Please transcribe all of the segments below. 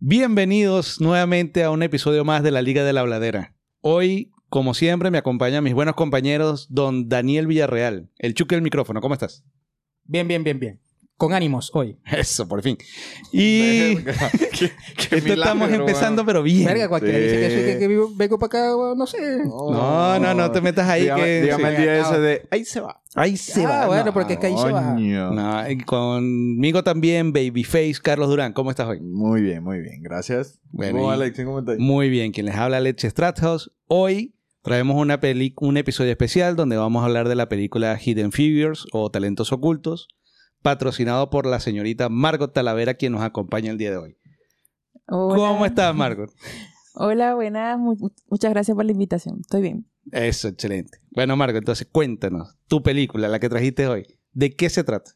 Bienvenidos nuevamente a un episodio más de la Liga de la Habladera. Hoy, como siempre, me acompañan mis buenos compañeros, don Daniel Villarreal. El chuque del micrófono, ¿cómo estás? Bien, bien, bien, bien. Con ánimos hoy. Eso, por fin. Y Verga, qué- qué esto estamos milagro, empezando, mano. pero bien. Verga, cualquiera Sí. dice que, soy- que, que vivo- vengo para acá, bueno, no sé. No, no, no te metas ahí Dígame, que- dígame sí. el día ese de... Ahí se va. Ahí se ah, va. bueno, No, porque es que ahí se va. Coño. no, y conmigo también, Babyface Carlos Durán. ¿Cómo estás hoy? Muy bien, muy bien. Gracias. Bueno, ¿Cómo, Alex? ¿Cómo estás? Muy bien, quien les habla Leche Strathouse. Hoy traemos una peli un episodio especial donde vamos a hablar de la película Hidden Figures o Talentos Ocultos, patrocinado por la señorita Margot Talavera, quien nos acompaña el día de hoy. Hola. ¿Cómo estás, Margot? Hola, buenas. Mu- muchas gracias por la invitación. Estoy bien. Eso, excelente. Bueno, Margot, entonces cuéntanos, tu película, la que trajiste hoy, ¿de qué se trata?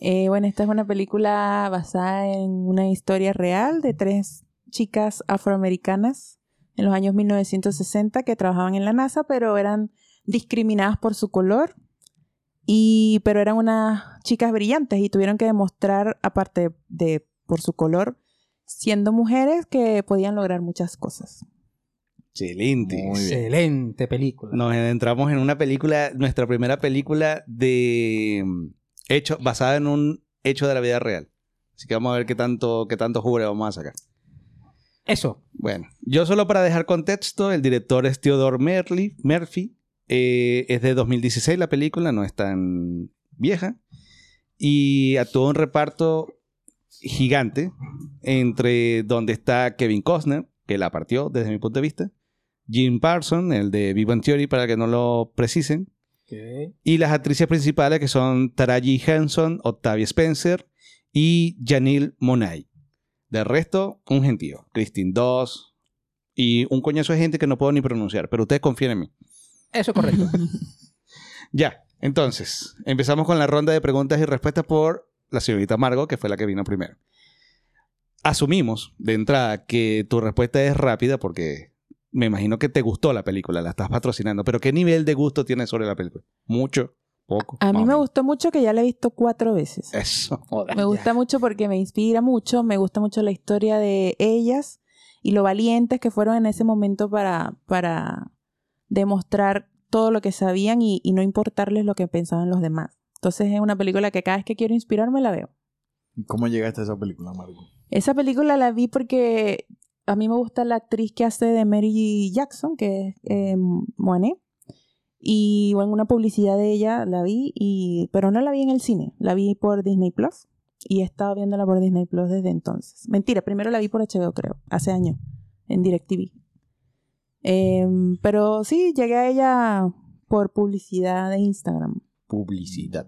Eh, bueno, esta es una película basada en una historia real de tres chicas afroamericanas en los años 1960 que trabajaban en la NASA, pero eran discriminadas por su color. Y, pero eran unas chicas brillantes y tuvieron que demostrar, aparte de por su color, siendo mujeres, que podían lograr muchas cosas. Excelente. Muy bien. Excelente película. Nos adentramos en una película, nuestra primera película de mm, hecho, basada en un hecho de la vida real. Así que vamos a ver qué tanto, qué tanto jugo le vamos a sacar. Eso. Bueno, yo solo para dejar contexto, el director es Theodore Merly, Murphy. Eh, es de 2016 la película, no es tan vieja. Y actuó un reparto gigante entre donde está Kevin Costner, que la partió desde mi punto de vista. Jim Parson, el de Big Bang Theory, para que no lo precisen. Y las actrices principales que son Taraji Henson, Octavia Spencer y Janelle Monáe. De resto, un gentío. Christine Doss y un coñazo de gente que no puedo ni pronunciar, pero ustedes confíen en mí. Eso es correcto. Ya, entonces, empezamos con la ronda de preguntas y respuestas por la señorita Margot, que fue la que vino primero. Asumimos de entrada que tu respuesta es rápida porque me imagino que te gustó la película, la estás patrocinando, pero ¿qué nivel de gusto tienes sobre la película? ¿Mucho? ¿Poco? A mí me gustó mucho que ya la he visto cuatro veces. Eso. Me gusta mucho porque me inspira mucho, me gusta mucho la historia de ellas y lo valientes que fueron en ese momento para, para demostrar todo lo que sabían y, y no importarles lo que pensaban los demás. Entonces es una película que cada vez que quiero inspirarme la veo. ¿Cómo llegaste a esa película, Marco? Esa película la vi porque a mí me gusta la actriz que hace de Mary Jackson, que es eh, Moané. Y en una publicidad de ella la vi, y, pero no la vi en el cine, la vi por Disney Plus. Y he estado viéndola por Disney Plus desde entonces. Mentira, primero la vi por HBO, creo, hace años, en DirecTV. Em, pero sí, llegué a ella por publicidad de Instagram. Publicidad.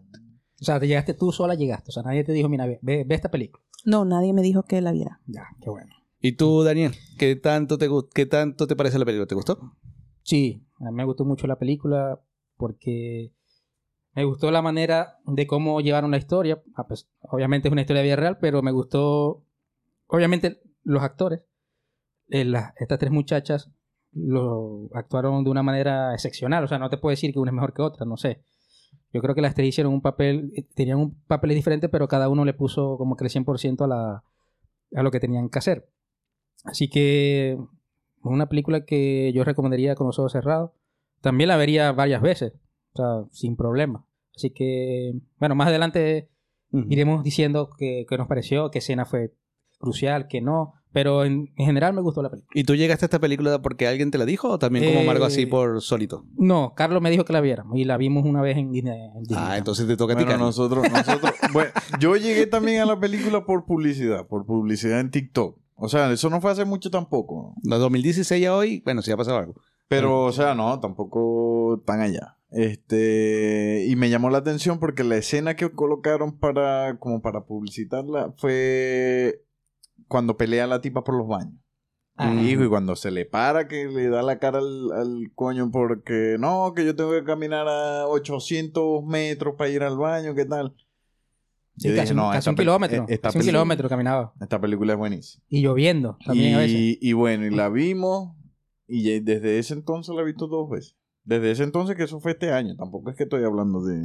O sea, te llegaste tú sola, llegaste. O sea, nadie te dijo, mira, ve, ve- esta película. No, nadie me dijo que la viera. Ya, qué bueno. ¿Y tú, Daniel? ¿Qué tanto te, qué tanto te parece la película? ¿Te gustó? Sí, a mí me gustó mucho la película porque me gustó la manera de cómo llevaron la historia. Ah, pues, obviamente es una historia de vida real, pero me gustó, obviamente, los actores. Eh, las- estas tres muchachas lo actuaron de una manera excepcional. O sea, no te puedo decir que una es mejor que otra, no sé. Yo creo que las tres hicieron un papel, eh, tenían un papeles diferentes, pero cada uno le puso como que el 100% a, la, a lo que tenían que hacer. Así que una película que yo recomendaría con los ojos cerrados. También la vería varias veces, o sea, sin problema. Así que, bueno, más adelante Ujú. iremos diciendo qué nos pareció, qué escena fue crucial, qué no. Pero en, en general me gustó la película. ¿Y tú llegaste a esta película porque alguien te la dijo o también como Eh, así por solito? No, Carlos me dijo que la viéramos y la vimos una vez en Disney. en Disney. Ah, entonces te toca a ti, Bueno, nosotros, nosotros, bueno, yo llegué también a la película por publicidad, por publicidad en TikTok. O sea, eso no fue hace mucho tampoco. De 2016 a hoy, bueno, sí ha pasado algo. Pero, o sea, no, tampoco tan allá. Este, y me llamó la atención porque la escena que colocaron para, como para publicitarla, fue cuando pelea la tipa por los baños. Ah. Hijo, y cuando se le para, que le da la cara al, al coño porque no, que yo tengo que caminar a 800 metros para ir al baño, ¿qué tal? Sí, dije, casi, un- no, casi esta un pe- kilómetro. esta Casi un kilómetro caminaba. Esta película es buenísima. Y lloviendo también a veces. Y, y bueno, y la vimos y desde ese entonces la he visto dos veces. Desde ese entonces que eso fue este año, tampoco es que estoy hablando de...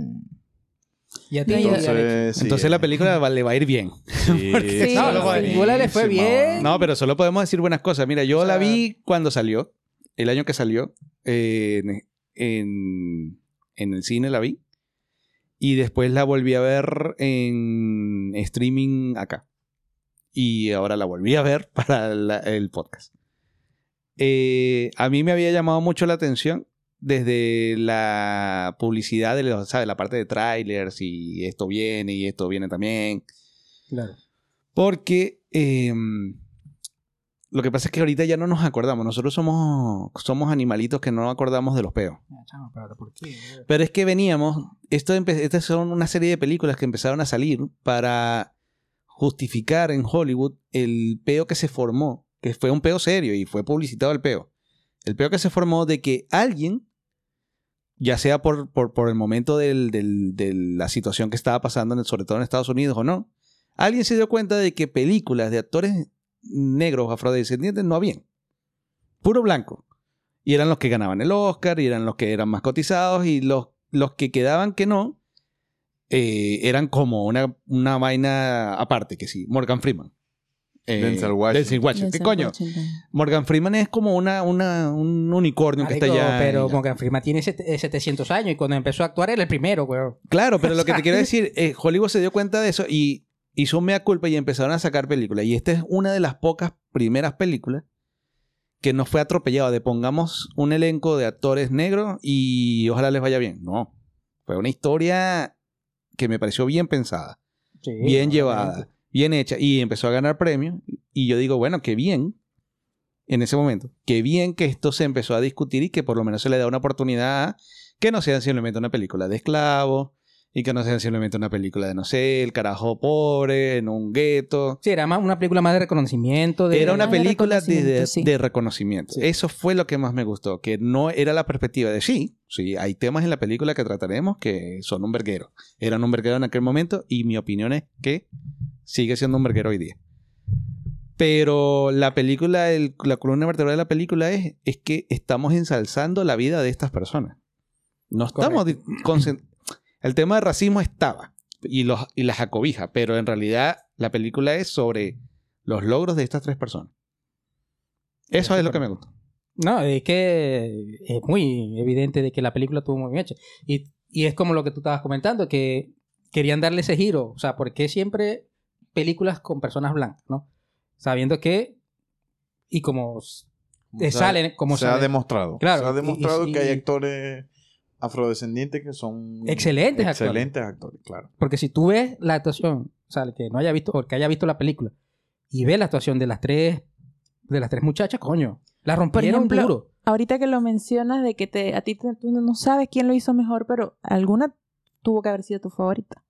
Y a ti, Entonces, sí, Entonces la película va- le va a ir bien. sí, Sí, No, película le fue bien. No, pero solo podemos decir buenas cosas. Mira, yo O sea- la vi cuando salió, el año que salió, eh, en, en, en el cine la vi. Y después la volví a ver en streaming acá. Y ahora la volví a ver para la- el podcast. Eh, a mí me había llamado mucho la atención desde la publicidad de los, ¿sabes? la parte de trailers y esto viene y esto viene también. Claro. Porque eh, lo que pasa es que ahorita ya no nos acordamos. Nosotros somos, somos animalitos que no nos acordamos de los peos. Pero es que veníamos. Esto estas son una serie de películas que empezaron a salir para justificar en Hollywood el peo que se formó. Que fue un peo serio y fue publicitado el peo. El peo que se formó de que alguien, ya sea por, por, el momento de la situación que estaba pasando, en- sobre todo en Estados Unidos o no, alguien se dio cuenta de que películas de actores negros afrodescendientes no habían. Puro blanco. Y eran los que ganaban el Oscar, y eran los que eran más cotizados, y los, los que quedaban que no, eh, eran como una, una vaina aparte, que sí. Morgan Freeman. Eh, Denzel Washington. Denzel Washington. ¿Qué Denzel coño? Washington. Morgan Freeman es como una, una, un unicornio que está allá. Pero Morgan Freeman tiene set- eh, 700 años y cuando empezó a actuar era el primero, weón. Claro, pero lo que te quiero decir, eh, Hollywood se dio cuenta de eso y hizo un mea culpa y empezaron a sacar películas. Y esta es una de las pocas primeras películas que no fue atropellado de pongamos un elenco de actores negros y ojalá les vaya bien. No. Fue una historia que me pareció bien pensada, Sí, bien obviamente. llevada, bien hecha y empezó a ganar premios. Y yo digo, bueno, qué bien en ese momento. Qué bien que esto se empezó a discutir y que por lo menos se le da una oportunidad que no sea simplemente una película de esclavos y que no sea simplemente una película de, no sé, el carajo pobre en un gueto. Sí, era más una película más de reconocimiento. De, Era una de película de, de- reconocimiento, sí. de reconocimiento. Sí. Eso fue lo que más me gustó, que no era la perspectiva de sí, sí, hay temas en la película que trataremos que son un verguero. Eran un verguero en aquel momento y mi opinión es que sigue siendo un verguero hoy día. Pero la película, el- la columna vertebral de la película es, es que estamos ensalzando la vida de estas personas. No estamos... El tema de racismo estaba y, los, y las acobija, pero en realidad la película es sobre los logros de estas tres personas. Eso es lo que me gusta. No, es que es muy evidente de que la película tuvo muy bien hecha. Y, y es como lo que tú estabas comentando, que querían darle ese giro. O sea, ¿por qué siempre películas con personas blancas, no? Sabiendo que, y como eh, se ha- salen, como se ha demostrado. Claro, se ha demostrado y- que hay actores afrodescendientes que son Excelentes actores. excelentes actores, claro. Porque si tú ves la actuación, o sea, el que no haya visto, o el que haya visto la película, y ve la actuación de las tres, de las tres muchachas, coño, la rompieron ejemplo, duro. Ahorita que lo mencionas de que te, a ti te- tú no sabes quién lo hizo mejor, pero alguna tuvo que haber sido tu favorita.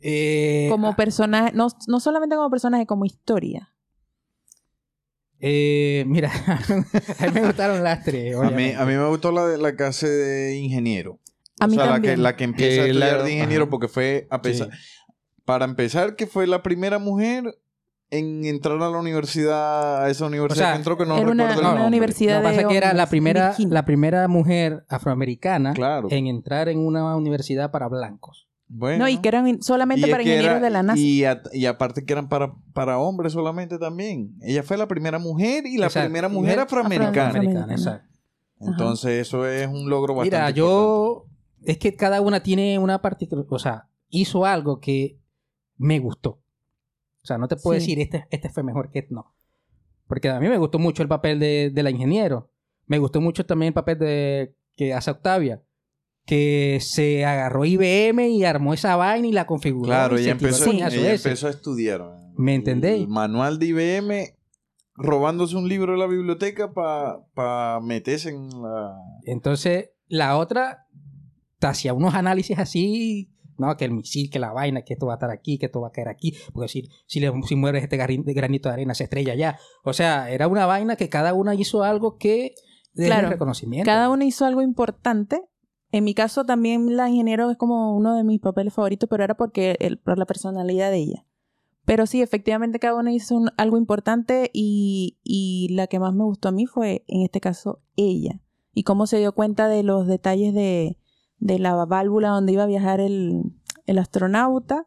Eh, Como personaje, no, no solamente como personaje, como historia. Eh, mira, a mí me gustaron las tres. A mí, a mí me gustó la, de, la que hace de ingeniero. A o mí sea, la que, también. la que empieza a la- estudiar de ingeniero ajá. porque fue a pesar, para empezar que fue la primera mujer en entrar a la universidad, a esa universidad O sea, que entró que no era una- recuerdo el una universidad Lo que pasa es que era la primera, Virginia. la primera mujer afroamericana Claro. en entrar en una universidad para blancos. Bueno. No, y que eran solamente para ingenieros era- de la NASA. Y, a- y aparte que eran para, para hombres solamente también. Ella fue la primera mujer y la Exacto. primera mujer afroamericana. afroamericana. Exacto. Entonces eso es un logro bastante Mira, importante. yo. Es que cada una tiene una particular. O sea, hizo algo que me gustó. O sea, no te puedo Sí. decir este, este fue mejor que este, no. Porque a mí me gustó mucho el papel de, de la ingeniero. Me gustó mucho también el papel de que hace Octavia. Que se agarró IBM y armó esa vaina y la configuró. Claro, y ella se tiró el empezó, ella empezó a estudiar. ¿Me entendéis? El manual de IBM, robándose un libro de la biblioteca para meterse en la... Entonces, la otra hacía unos análisis así, ¿no? Que el misil, que la vaina, que esto va a estar aquí, que esto va a caer aquí. Porque si, si, le, si mueves este granito de arena, se estrella allá. O sea, era una vaina que cada una hizo algo que de Claro, reconocimiento. Cada uno hizo algo importante. En mi caso también la ingeniero es como uno de mis papeles favoritos, pero era porque el, por la personalidad de ella. Pero sí, efectivamente cada uno hizo un- algo importante y, y la que más me gustó a mí fue, en este caso, ella. Y cómo se dio cuenta de los detalles de, de la válvula donde iba a viajar el, el astronauta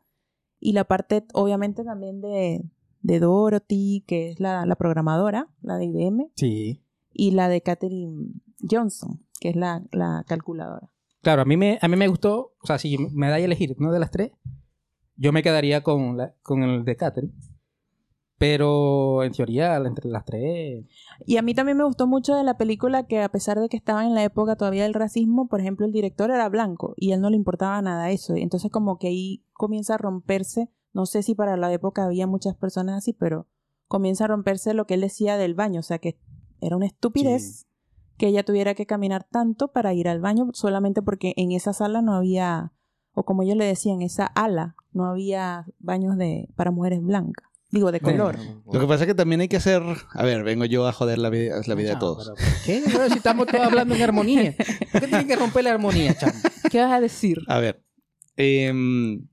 y la parte, obviamente, también de, de Dorothy, que es la, la programadora, la de IBM, Sí. y la de Katherine Johnson, que es la, la calculadora. Claro, a mí, me, a mí me gustó, o sea, si me da a elegir una de las tres, yo me quedaría con, la, con el de Catherine. Pero en teoría, entre las tres. Y a mí también me gustó mucho de la película que a pesar de que estaba en la época todavía del racismo, por ejemplo, el director era blanco y a él no le importaba nada eso. Y entonces como que ahí comienza a romperse, no sé si para la época había muchas personas así, pero comienza a romperse lo que él decía del baño, o sea que era una estupidez que ella tuviera que caminar tanto para ir al baño solamente porque en esa sala no había, o como ellos le decían, esa ala, no había baños de para mujeres blancas, digo, de color. Lo que pasa es que también hay que hacer. A ver, vengo yo a joder la vida, la vida de todos. pero ¿por ¿Qué? Bueno, si estamos todos hablando en armonía. ¿Por qué tienen que romper la armonía, chamo? ¿Qué vas a decir? A ver. em,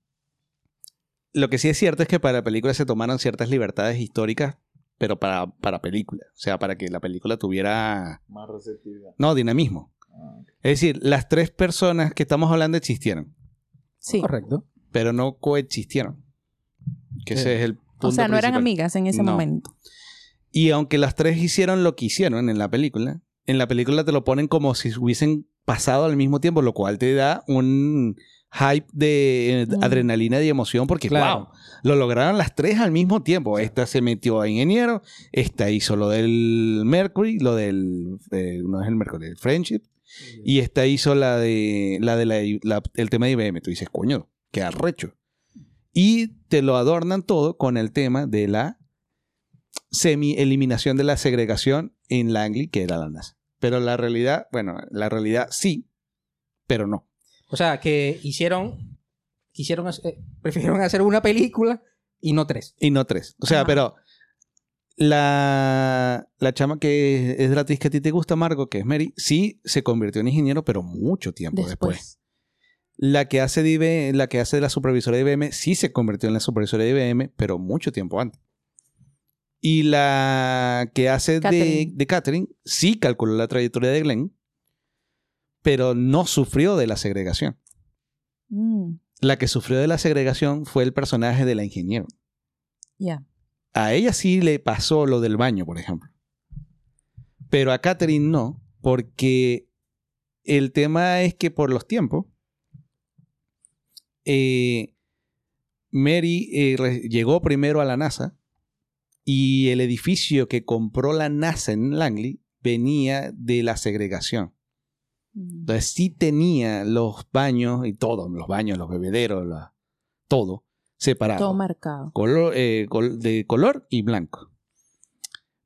lo que sí es cierto es que para la película se tomaron ciertas libertades históricas, pero para, para película. O sea, para que la película tuviera. Más receptividad. No, dinamismo. Ah. Es decir, las tres personas que estamos hablando existieron, Sí. Correcto. pero no coexistieron. Que Sí. ese es el punto O sea, no eran amigas en ese No. momento. Y aunque las tres hicieron lo que hicieron en la película, en la película te lo ponen como si hubiesen pasado al mismo tiempo, lo cual te da un hype de eh, Mm. adrenalina y emoción porque, Claro. wow, lo lograron las tres al mismo tiempo. Esta se metió a ingeniero, esta hizo lo del Mercury, lo del, eh, no es el Mercury, el Friendship, y esta hizo la de, la de la, la- el tema de IBM. Tú dices, coño, qué arrecho. Y te lo adornan todo con el tema de la semi-eliminación de la segregación en Langley, que era la NASA. Pero la realidad, bueno, la realidad sí, pero no. O sea, que hicieron. Quisieron. eh, prefirieron hacer una película y no tres. Y no tres. O sea, Ajá. pero la, la chama que es de la actriz que a ti te gusta, Margo, que es Mary, sí se convirtió en ingeniero, pero mucho tiempo después. Después. La que hace de IBM, la que hace de la supervisora de IBM sí se convirtió en la supervisora de IBM, pero mucho tiempo antes. Y la que hace de, de Catherine sí calculó la trayectoria de Glenn, pero no sufrió de la segregación. Mm, La que sufrió de la segregación fue el personaje de la ingeniero. Ya. A ella sí le pasó lo del baño, por ejemplo. Pero a Catherine no, porque el tema es que por los tiempos, eh, Mary eh, llegó primero a la NASA y el edificio que compró la NASA en Langley venía de la segregación. Entonces sí tenía los baños y todo, los baños, los bebederos, la- todo separado Todo marcado. color, eh, col- de color y blanco.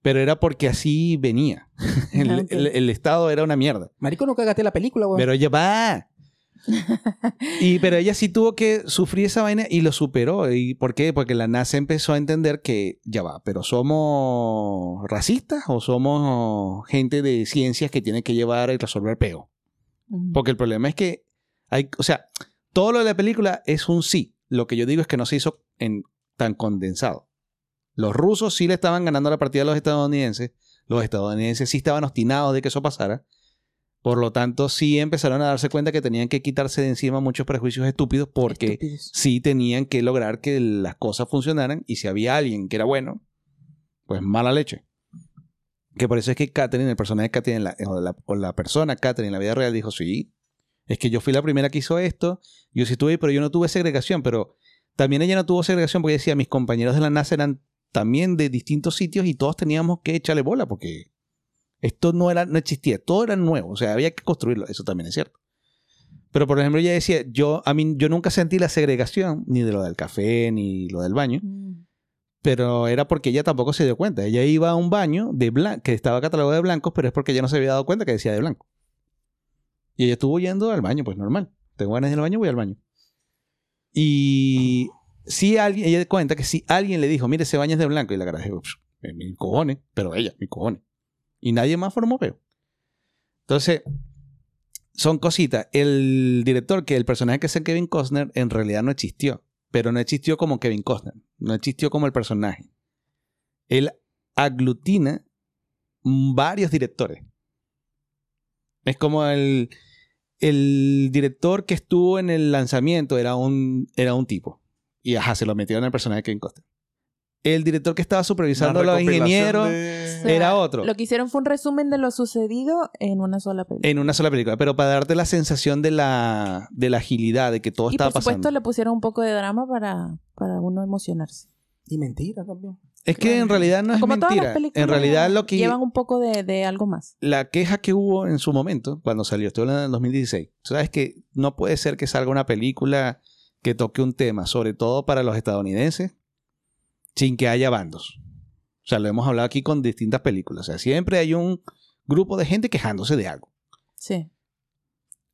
Pero era porque así venía. el, Ah, el- el estado era una mierda. Marico, no cagaste la película, weón. Pero ella va. y, pero ella sí tuvo que sufrir esa vaina y lo superó. ¿Y por qué? Porque la NASA empezó a entender que ya va, pero somos racistas o somos gente de ciencias que tiene que llevar y resolver peo. Mm. Porque el problema es que hay, o sea, todo lo de la película es un sí. Lo que yo digo es que no se hizo en tan condensado. Los rusos sí le estaban ganando la partida a los estadounidenses. Los estadounidenses sí estaban obstinados de que eso pasara. Por lo tanto, sí empezaron a darse cuenta que tenían que quitarse de encima muchos prejuicios estúpidos porque Estúpidos. sí tenían que lograr que las cosas funcionaran y si había alguien que era bueno, pues mala leche. Que por eso es que Catherine, el personaje de Catherine, la- o, la, persona Catherine en la vida real dijo, sí, es que yo fui la primera que hizo esto, yo sí estuve, pero yo no tuve segregación, pero también ella no tuvo segregación porque decía, mis compañeros de la NASA eran también de distintos sitios y todos teníamos que echarle bola porque esto no, era, no existía, todo era nuevo, o sea, había que construirlo, eso también es cierto. Pero por ejemplo, ella decía, yo, a mí, yo nunca sentí la segregación, ni de lo del café, ni lo del baño, Mm. Pero era porque ella tampoco se dio cuenta. Ella iba a un baño de blan- que estaba catalogado de blancos, pero es porque ella no se había dado cuenta que decía de blanco. Y ella estuvo yendo al baño, pues normal. Tengo ganas de ir al baño, voy al baño. Y si alguien, ella cuenta que si alguien le dijo, mire, ese baño es de blanco, y la cara dijo, "Psh, eh, mi cojones, pero ella, mi cojones. Y nadie más formó peo. Entonces, son cositas. El director, que el personaje que es Kevin Costner, en realidad no existió. Pero no existió como Kevin Costner. No existió como el personaje. Él aglutina varios directores. Es como el, el director que estuvo en el lanzamiento era un, era un tipo. Y ajá, se lo metieron al personaje Kevin Costner. El director que estaba supervisando a los ingenieros de- O sea, era otro. Lo que hicieron fue un resumen de lo sucedido en una sola película. En una sola película. Pero para darte la sensación de la, de la agilidad, de que todo y estaba por supuesto pasando. le pusieron un poco de drama para, para uno emocionarse. Y mentira también. Es que en realidad no es Como todas las mentira. películas En realidad lo que... llevan un poco de, de algo más. la queja que hubo en su momento, cuando salió, estoy hablando del 2016, tú sabes que no puede ser que salga una película que toque un tema, sobre todo para los estadounidenses, sin que haya bandos. O sea, lo hemos hablado aquí con distintas películas. O sea, siempre hay un grupo de gente quejándose de algo. Sí.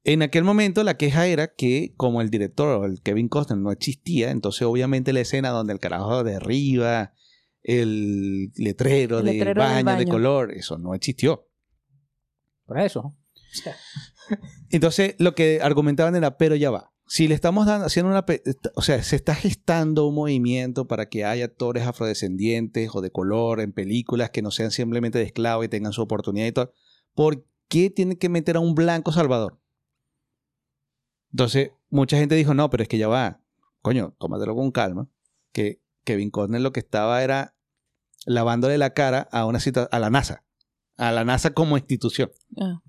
En aquel momento la queja era que como el director, el Kevin Costner, no existía, entonces obviamente la escena donde el carajo derriba el letrero, El de letrero del baño de baño. color, eso no existió. Por eso. Entonces, lo que argumentaban era, pero ya va. Si le estamos dando, haciendo una, o sea, se está gestando un movimiento para que haya actores afrodescendientes o de color en películas que no sean simplemente de esclavos y tengan su oportunidad y todo. ¿Por qué tiene que meter a un blanco salvador? Entonces, mucha gente dijo, no, pero es que ya va. Coño, tómatelo con calma. Que Kevin Costner lo que estaba era lavándole la cara a una cita a la NASA. A la NASA como institución. Ah.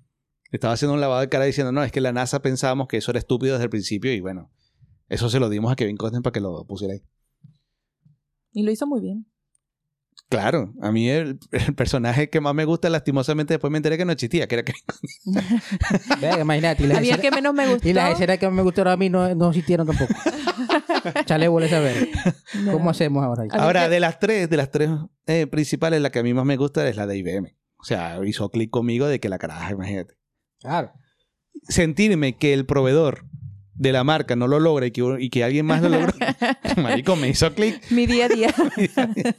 Estaba haciendo un lavado de cara diciendo, no, es que la NASA pensábamos que eso era estúpido desde el principio y bueno, eso se lo dimos a Kevin Costner para que lo pusiera ahí. Y lo hizo muy bien. Claro, a mí el, el personaje que más me gusta, lastimosamente después me enteré que no existía, que era Kevin Costner. Imagínate. Y las, A mí el escenas, que menos me gustó. y las escenas que me gustaron a mí no, no existieron tampoco. Chale, vuelve a saber. No. ¿Cómo hacemos ahora? Ahora, que- de las tres, de las tres eh, principales, la que a mí más me gusta es la de IBM. O sea, hizo clic conmigo de que la caraja, imagínate. Claro. Sentirme que el proveedor de la marca no lo logra y que, y que alguien más lo logró, marico, me hizo clic. Mi día a día.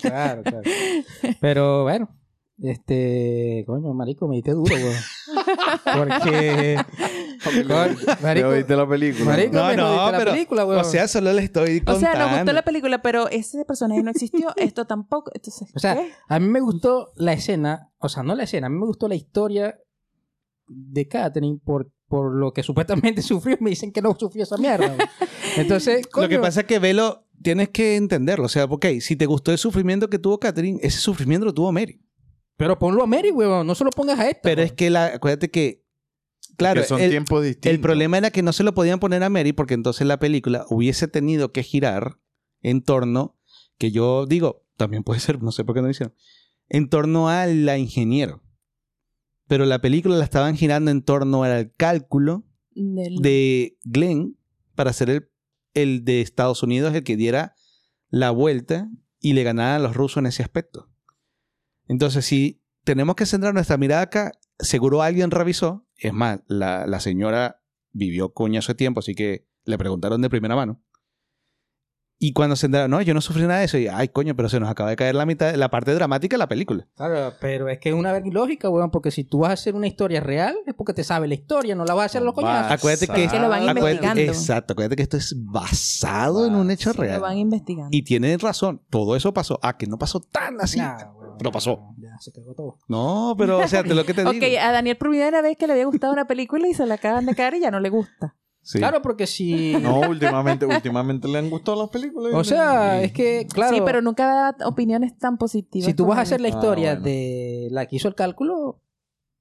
Claro, claro. Pero bueno, este, coño, marico, me diste duro, weón. Porque, coño, ¿Ya marico, viste la película? marico, No, me no, la pero, película, weón. O sea, solo le estoy o contando. sea, nos gustó la película, pero ese personaje no existió. Esto tampoco. Entonces, O sea, ¿qué? a mí me gustó la escena, o sea, no la escena, a mí me gustó la historia de Catherine por, por lo que supuestamente sufrió. Me dicen que no sufrió esa mierda. Entonces, Lo que pasa es que Velo, tienes que entenderlo. O sea, ok, si te gustó el sufrimiento que tuvo Catherine, ese sufrimiento lo tuvo Mary. Pero ponlo a Mary, weón, no se lo pongas a esta. Pero es que, la, acuérdate que, claro, que son el, tiempos distintos. el problema era que no se lo podían poner a Mary porque entonces la película hubiese tenido que girar en torno, que yo digo, también puede ser, no sé por qué no lo hicieron, en torno a la ingeniero. Pero la película la estaban girando en torno al cálculo Del- de Glenn para ser el, el de Estados Unidos el que diera la vuelta y le ganara a los rusos en ese aspecto. Entonces, si tenemos que centrar nuestra mirada acá, seguro alguien revisó. Es más, la, la señora vivió coño hace tiempo, así que le preguntaron de primera mano. Y cuando se enteraron, no, yo no sufrí nada de eso. Y, ay, coño, pero se nos acaba de caer la mitad, la parte dramática de la película. Claro, pero es que es una verga ilógica, weón, porque si tú vas a hacer una historia real, es porque te sabe la historia, no la vas a hacer los Va. coñazos. Acuérdate que, Que lo van acuérdate- investigando. exacto, acuérdate que esto es basado en un hecho real. Lo van investigando. Y tiene razón, todo eso pasó. Ah, que no pasó tan así. Nah, weón, Pero pasó. Ya, se cagó todo. No, pero, o sea, te lo que te digo. Ok, a Daniel por primera vez que le había gustado una película y se la acaban de caer y ya no le gusta. Sí. Claro, porque si... No, últimamente, últimamente le han gustado las películas. O sea, es que, claro... Sí, pero nunca da opiniones tan positivas. Si tú vas a hacer la Ah, historia bueno. de la que hizo el cálculo,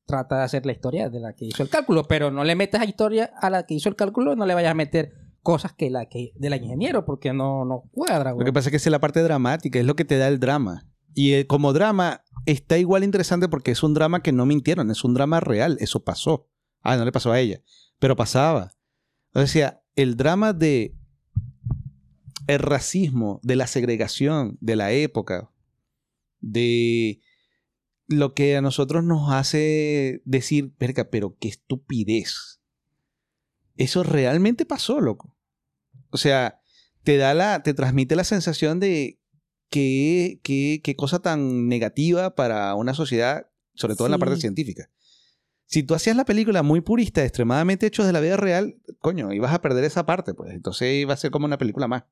trata de hacer la historia de la que hizo el cálculo, pero no le metas a historia a la que hizo el cálculo, no le vayas a meter cosas que la que de la ingeniero, porque no, no cuadra, Lo güey. que pasa es que es la parte dramática, es lo que te da el drama. Y eh, como drama está igual interesante porque es un drama que no mintieron, es un drama real, eso pasó. Ah, no le pasó a ella, pero pasaba. O sea, el drama de el racismo, de la segregación de la época, de lo que a nosotros nos hace decir, verga, pero qué estupidez. Eso realmente pasó, loco. O sea, te da la, te transmite la sensación de qué, qué, qué cosa tan negativa para una sociedad, sobre todo en la parte científica. Si tú hacías la película muy purista, extremadamente hechos de la vida real, coño, ibas a perder esa parte, pues. Entonces iba a ser como una película más.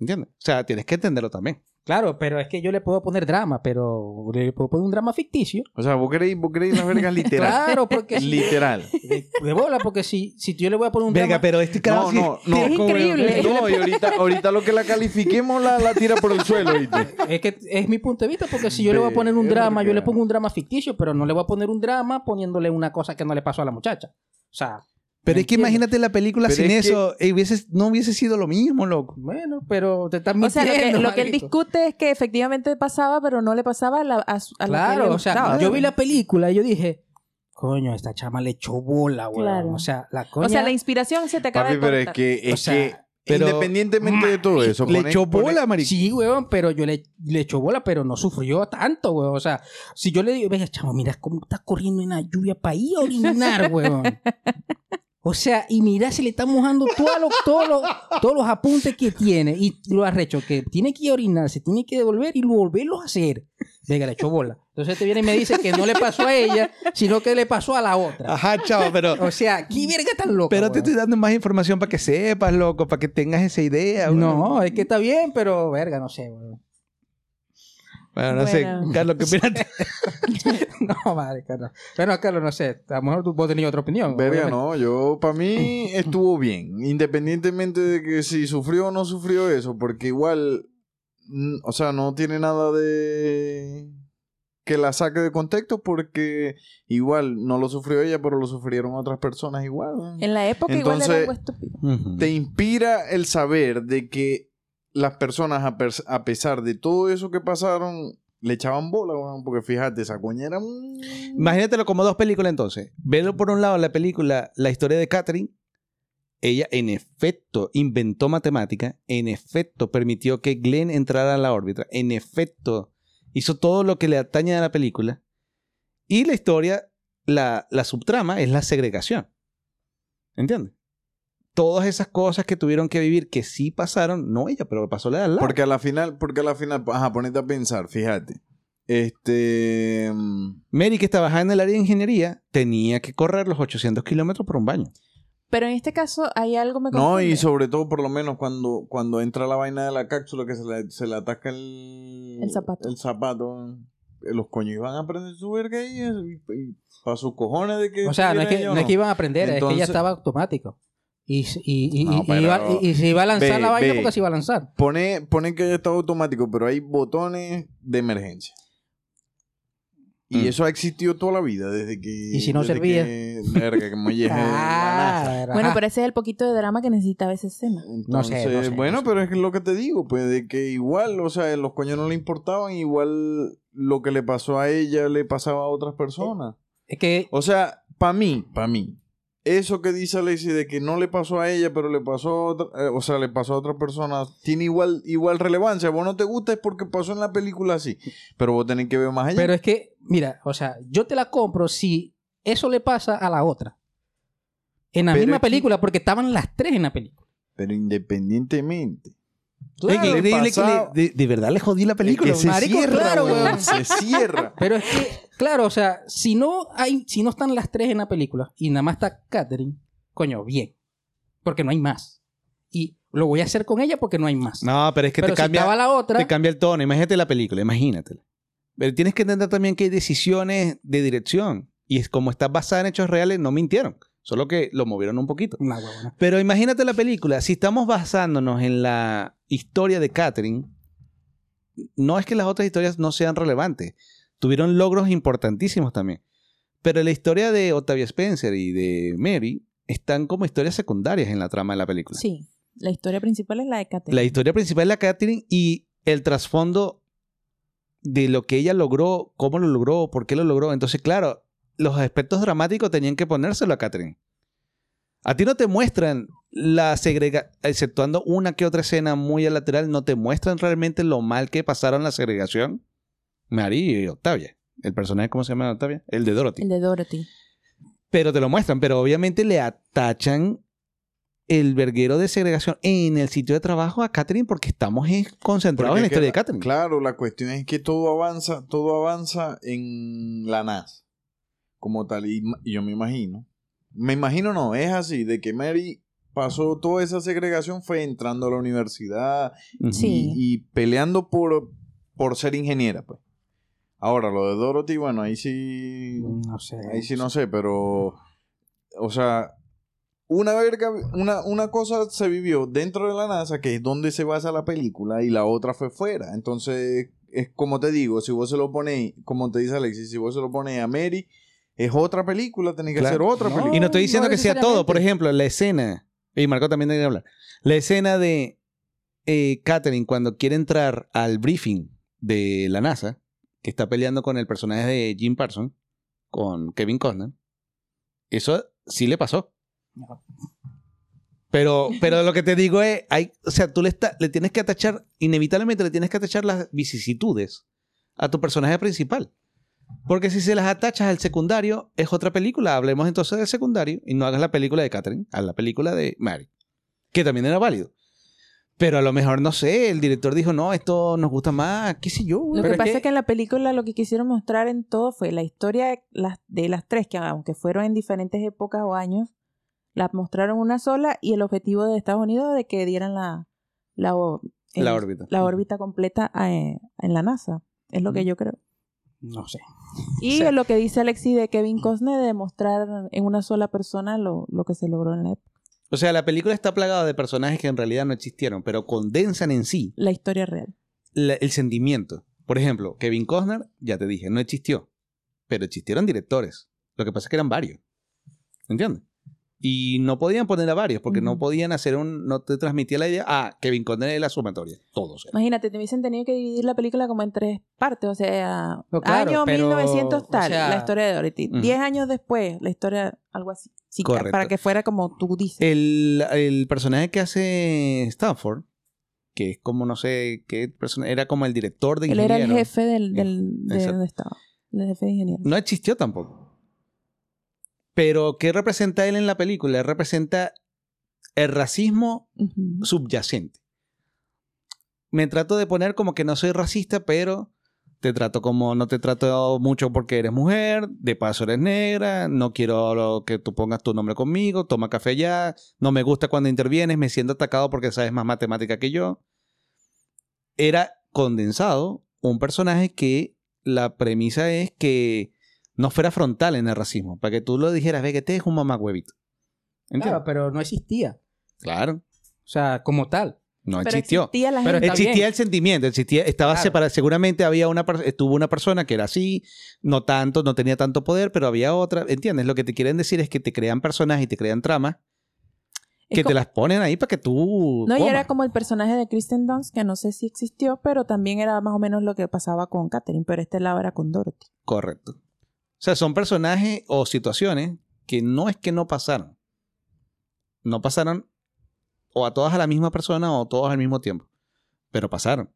¿Entiendes? O sea, tienes que entenderlo también. Claro, pero es que yo le puedo poner drama, pero le puedo poner un drama ficticio. O sea, vos queréis, vos queréis las vergas literal. Claro, porque Literal. de, de bola, porque si, si yo le voy a poner un Verga, drama... pero este No, cabrón... no, no. Es increíble. No, y ahorita, ahorita lo que la califiquemos la, la tira por el suelo, ¿viste? Es que es mi punto de vista, porque si yo le voy a poner un drama, yo le pongo un drama ficticio, pero no le voy a poner un drama poniéndole una cosa que no le pasó a la muchacha. O sea, Pero ¿me es que imagínate la película Pero sin es que- eso. eh, hubiese- no hubiese sido lo mismo, loco. Bueno, pero te estás O sea, lo que, mintiendo, lo que él discute es que efectivamente pasaba, pero no le pasaba a, la, a, lo que le Claro, o sea, yo vi la película y yo dije, coño, esta chama le echó bola, weón. Claro. O sea, la coña... O sea, la inspiración se te acaba Papi, de pero es que, es O sea, que pero- independientemente de todo eso, Le echó pone- bola, marico. Sí, weón, pero yo le, le echó bola, pero no sufrió tanto, weón. O sea, si yo le digo, venga, chamo, mira cómo está corriendo en la lluvia para ir a orinar, weón. O sea, y mira, se le está mojando todos los, todos los, todos los apuntes que tiene. Y lo arrecho, que tiene que orinar, se tiene que devolver y volverlo a hacer. Venga, le echó bola. Entonces te viene y me dice que no le pasó a ella, sino que le pasó a la otra. Ajá, chavo, pero... O sea, ¿qué verga tan loco? Pero te estoy dando más información para que sepas, loco, para que tengas esa idea. No, es que está bien, pero verga, no sé, weón. Bueno, no Bueno. sé, Carlos, ¿qué opinas? No, madre, Carlos. Bueno, Carlos, no sé. A lo mejor tú vos tenías otra opinión. Verga, no, yo, para mí estuvo bien, independientemente de que si sufrió o no sufrió eso, porque igual, o sea, no tiene nada de que la saque de contexto, porque igual no lo sufrió ella, pero lo sufrieron otras personas igual. En la época igual era Entonces- algo estúpido. Te inspira el saber de que las personas, a, pesar de todo eso que pasaron, le echaban bola, porque fíjate, esa coña era un... Imagínatelo como dos películas entonces. Velo por un lado la película La historia de Catherine. Ella en efecto inventó matemática, en efecto permitió que Glenn entrara a la órbita, en efecto hizo todo lo que le atañe a la película. Y la historia, la, la subtrama es la segregación. ¿Entiendes? Todas esas cosas que tuvieron que vivir, que sí pasaron, no ella, pero pasó la de al lado. Porque a la final, porque a la final, ajá, ponete a pensar, fíjate. Este. mm, Mary, que trabajaba en el área de ingeniería, tenía que correr los 800 kilómetros por un baño. Pero en este caso hay algo me No, confunde. y sobre todo, por lo menos, cuando, cuando entra la vaina de la cápsula que se le, se le ataca el. El zapato. El zapato. Los coños iban a prender su verga ahí. Y, y para sus cojones de que. O sea, no es que, no es que iban a aprender, es que Entonces- ya estaba automático. Y, y, y, No, y- iba, y- y se iba a lanzar Ve, la vaina ve. porque se iba a lanzar. Pone, pone que está automático, pero hay botones de emergencia. Y Mm. eso ha existido toda la vida, desde que... ¿Y si no servía? Que, verga, que. Ah, Bueno, pero ese es el poquito de drama que necesitaba esa escena. No sé, no sé, bueno, no sé. pero es que lo que te digo, pues, de que igual, o sea, los coños no le importaban, igual lo que le pasó a ella le pasaba a otras personas. Es que O sea, para mí, para mí, eso que dice Alexi de que no le pasó a ella, pero le pasó a otra, eh, o sea, le pasó a otra persona, tiene igual, igual relevancia. Vos no te gusta es porque pasó en la película así, pero vos tenés que ver más allá. Pero es que, mira, o sea, yo te la compro si eso le pasa a la otra. En la Pero misma que- película, porque estaban las tres en la película. Pero independientemente. Es que que le- de, de verdad le jodí la película. Es que se marico, cierra, claro, weón, weón. Se cierra. Pero es que, claro, o sea, si no hay, si no están las tres en la película y nada más está Catherine, coño, bien. Porque no hay más. Y lo voy a hacer con ella porque no hay más. No, pero es que Pero te si cambia, la otra, te cambia el tono. Imagínate la película, imagínatela. Pero tienes que entender también que hay decisiones de dirección. Y es como está basada en hechos reales, no mintieron. Solo que lo movieron un poquito. Una huevona. Pero imagínate la película. Si estamos basándonos en la historia de Catherine, no es que las otras historias no sean relevantes. Tuvieron logros importantísimos también. Pero la historia de Octavia Spencer y de Mary están como historias secundarias en la trama de la película. Sí. La historia principal es la de Catherine. La historia principal es la Catherine y el trasfondo de lo que ella logró, cómo lo logró, por qué lo logró. Entonces, claro, los aspectos dramáticos tenían que ponérselo a Catherine. A ti no te muestran la segregación, exceptuando una que otra escena muy al lateral, no te muestran realmente lo mal que pasaron la segregación. Mary y Octavia. El personaje, ¿cómo se llama Octavia? El de Dorothy. El de Dorothy. Pero te lo muestran, pero obviamente le atachan el verguero de segregación en el sitio de trabajo a Catherine porque estamos concentrados Porque en la historia de Catherine. Claro, la cuestión es que todo avanza, todo avanza en la NASA. Como tal. Y, yo me imagino. Me imagino no, es así, de que Mary pasó toda esa segregación fue entrando a la universidad. Sí. y, y peleando por, por ser ingeniera, pues. Ahora, lo de Dorothy, bueno, ahí sí... No sé. Ahí sí no sé, pero... O sea, una, verga, una, una cosa se vivió dentro de la NASA, que es donde se basa la película, y la otra fue fuera. Entonces, es como te digo, si vos se lo ponéis, como te dice Alexis, si vos se lo ponéis a Mary, es otra película, tenés que Claro. hacer otra No. película. Y no estoy diciendo no que sea todo. Por ejemplo, la escena. Y Marco también tiene que hablar. La escena de eh, Catherine cuando quiere entrar al briefing de la NASA, que está peleando con el personaje de Jim Parsons, con Kevin Costner. Eso sí le pasó. Pero, pero lo que te digo es, hay, o sea, tú le, está- le tienes que atachar, inevitablemente le tienes que atachar las vicisitudes a tu personaje principal. Porque si se las atachas al secundario, es otra película. Hablemos entonces del secundario y no hagas la película de Catherine, haz la película de Mary, que también era válido. Pero a lo mejor, no sé, el director dijo, no, esto nos gusta más, qué sé yo. Lo que es pasa que- es que en la película lo que quisieron mostrar en todo fue la historia de las, de las tres, que aunque fueron en diferentes épocas o años, las mostraron una sola y el objetivo de Estados Unidos de que dieran la, la, el- La órbita. la órbita completa a- en la NASA. Es lo que yo creo. No sé. Y lo que dice Alexi de Kevin Costner de mostrar en una sola persona lo, lo que se logró en la, época. O sea, la película está plagada de personajes que en realidad no existieron, pero condensan en sí la historia real. la- el sentimiento. Por ejemplo, Kevin Costner, ya te dije, no existió, pero existieron directores. Lo que pasa es que eran varios. ¿Entiendes? Y no podían poner a varios porque no Ujú. podían hacer un. No te transmitía la idea. Ah, Kevin Costner es la sumatoria. Todos. eran. Imagínate, te hubiesen tenido que dividir la película como en tres partes, o sea, No, claro, año pero, 1900 o tal, sea- la historia de Dorothy. Diez años después, la historia, algo así. Sí, Correcto. para que fuera como tú dices. El, el personaje que hace Stanford, que es como no sé qué persona, era como el director de Él era el ingeniero, jefe del, del- de Exacto. donde estaba, el jefe de ingenieros. No existió tampoco. Pero, ¿qué representa él en la película? Él representa el racismo subyacente. Me trato de poner como que no soy racista, pero te trato como no te trato mucho porque eres mujer, de paso eres negra, no quiero lo- que tú pongas tu nombre conmigo, toma café ya, no me gusta cuando intervienes, me siento atacado porque sabes más matemática que yo. Era condensado un personaje que la premisa es que no fuera frontal en el racismo, para que tú lo dijeras, ve que te es un mamagüevito. ¿Entiendes? Claro, pero no existía. claro, O sea, como tal. no Pero existió. existía la Pero gente. está existía bien. el sentimiento, existía, estaba Claro. separado. Seguramente había una estuvo una persona que era así, no tanto, no tenía tanto poder, pero había otra. ¿Entiendes? Lo que te quieren decir es que te crean personajes y te crean tramas Es que te las ponen ahí para que tú. No, y era como el personaje de Kristen Dunst, que no sé si existió, pero también era más o menos lo que pasaba con Catherine, pero este lado era con Dorothy. Correcto. O sea, son personajes o situaciones que no es que no pasaron. No pasaron o a todas a la misma persona o todos al mismo tiempo. Pero pasaron.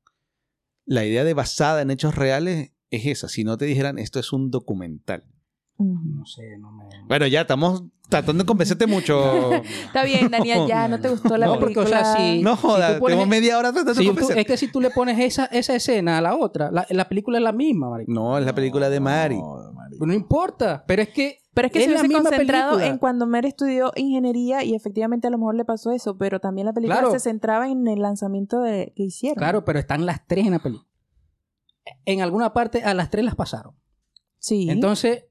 La idea de basada en hechos reales es esa. Si no te dijeran esto es un documental. Ujú. No sé, no me. Bueno, ya estamos tratando de convencerte mucho. Está bien, Daniel, ya no te gustó la No, porque, o película. sea, si- No jodas, Si tenemos media hora tratando de Si convencerte. es que si tú le pones esa, esa escena a la otra, la, la película es la misma, marico. No, es la película de Mari. No, de Mari. No importa, pero es que Pero es que Es se la hubiese concentrado película. en cuando Mary estudió ingeniería y efectivamente a lo mejor le pasó eso, pero también la película Claro. se centraba en el lanzamiento de, que hicieron. Claro, pero están las tres en la película. En alguna parte a las tres las pasaron. Sí. Entonces,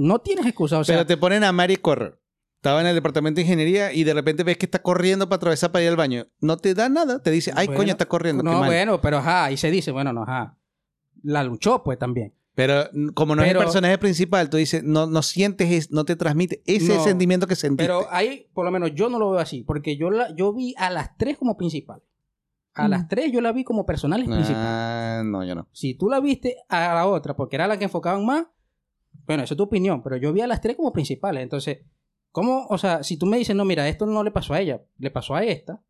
no tienes excusa. O sea, Pero te ponen a Mari correr. Estaba en el departamento de ingeniería y de repente ves que está corriendo para atravesar para ir al baño. No te da nada. Te dice, ay, Bueno, coño, está corriendo. qué no, mal". bueno, pero ajá, y se dice, bueno, no, ajá. La luchó, pues también. Pero mm, como no es el personaje principal, tú dices, no, no sientes, es- no te transmite ese No, sentimiento que sentiste. Pero ahí, por lo menos, yo no lo veo así, porque yo, la, yo vi a las tres como principales. A Mm. las tres yo la vi como personales principales. ah, no, yo no. Si tú la viste a la otra, porque era la que enfocaban más, bueno, eso es tu opinión, pero yo vi a las tres como principales. Entonces, ¿cómo? O sea, si tú me dices, no, mira, esto no le pasó a ella, le pasó a esta,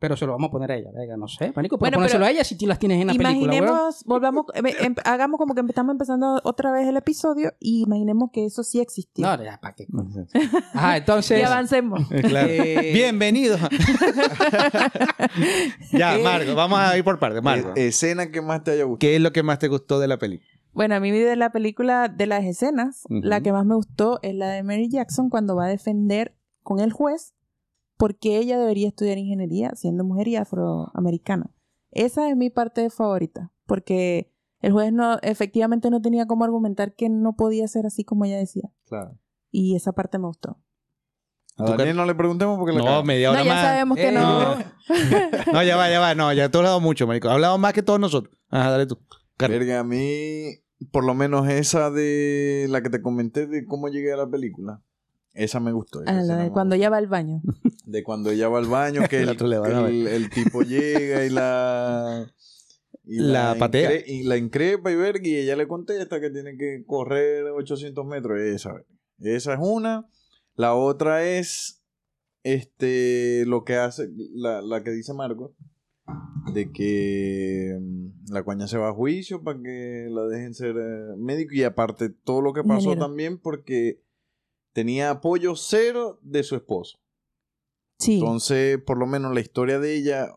pero se lo vamos a poner a ella. Venga, no sé, marico, pero Bueno, ponérselo pero a ella si tú las tienes en la película, weón. Imaginemos, volvamos, em- hagamos como que estamos empezando otra vez el episodio y imaginemos que eso sí existió. No, ya, ¿para qué? Ajá, entonces... y avancemos. Claro. eh, Bienvenidos. ya, Eh, Marco, vamos a ir por partes. Marco, Eh, escena que más te haya gustado. ¿qué es lo que más te gustó de la película? Bueno, a mí de la película, de las escenas, la que más me gustó es la de Mary Jackson cuando va a defender con el juez por qué ella debería estudiar ingeniería siendo mujer y afroamericana. Esa es mi parte favorita, porque el juez no, efectivamente no tenía cómo argumentar que no podía ser así como ella decía. Claro. Y esa parte me gustó. A Daniel no le preguntemos porque le No, media hora No, ya más. sabemos que Eh, no. No, ya va, ya va. No, ya tú has hablado mucho, marico. Has hablado más que todos nosotros. Ajá, dale tú. Carlos. Verga, a mí, por lo menos esa de la que te comenté de cómo llegué a la película, esa me gustó. esa Ah, la de me cuando gustó. ella va al baño. De cuando ella va al baño, que, El el, otro le van que a ver. el- el tipo llega y la... y La patea. incre- Y la increpa y verga, y ella le contesta que tiene que correr 800 metros. Esa, esa es una. La otra es este lo que hace, la, la que dice Marco, de que mm, la coña se va a juicio para que la dejen ser eh, médico y aparte todo lo que pasó Ingeniero. también porque tenía apoyo cero de su esposo. Sí. Entonces, por lo menos la historia de ella,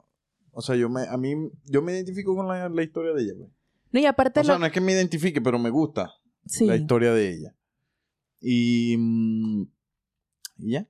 o sea, yo me, a mí, yo me identifico con la, la historia de ella. pues. No, y aparte O sea, no es que me identifique, pero me gusta sí. la historia de ella. Y, mm, y ya.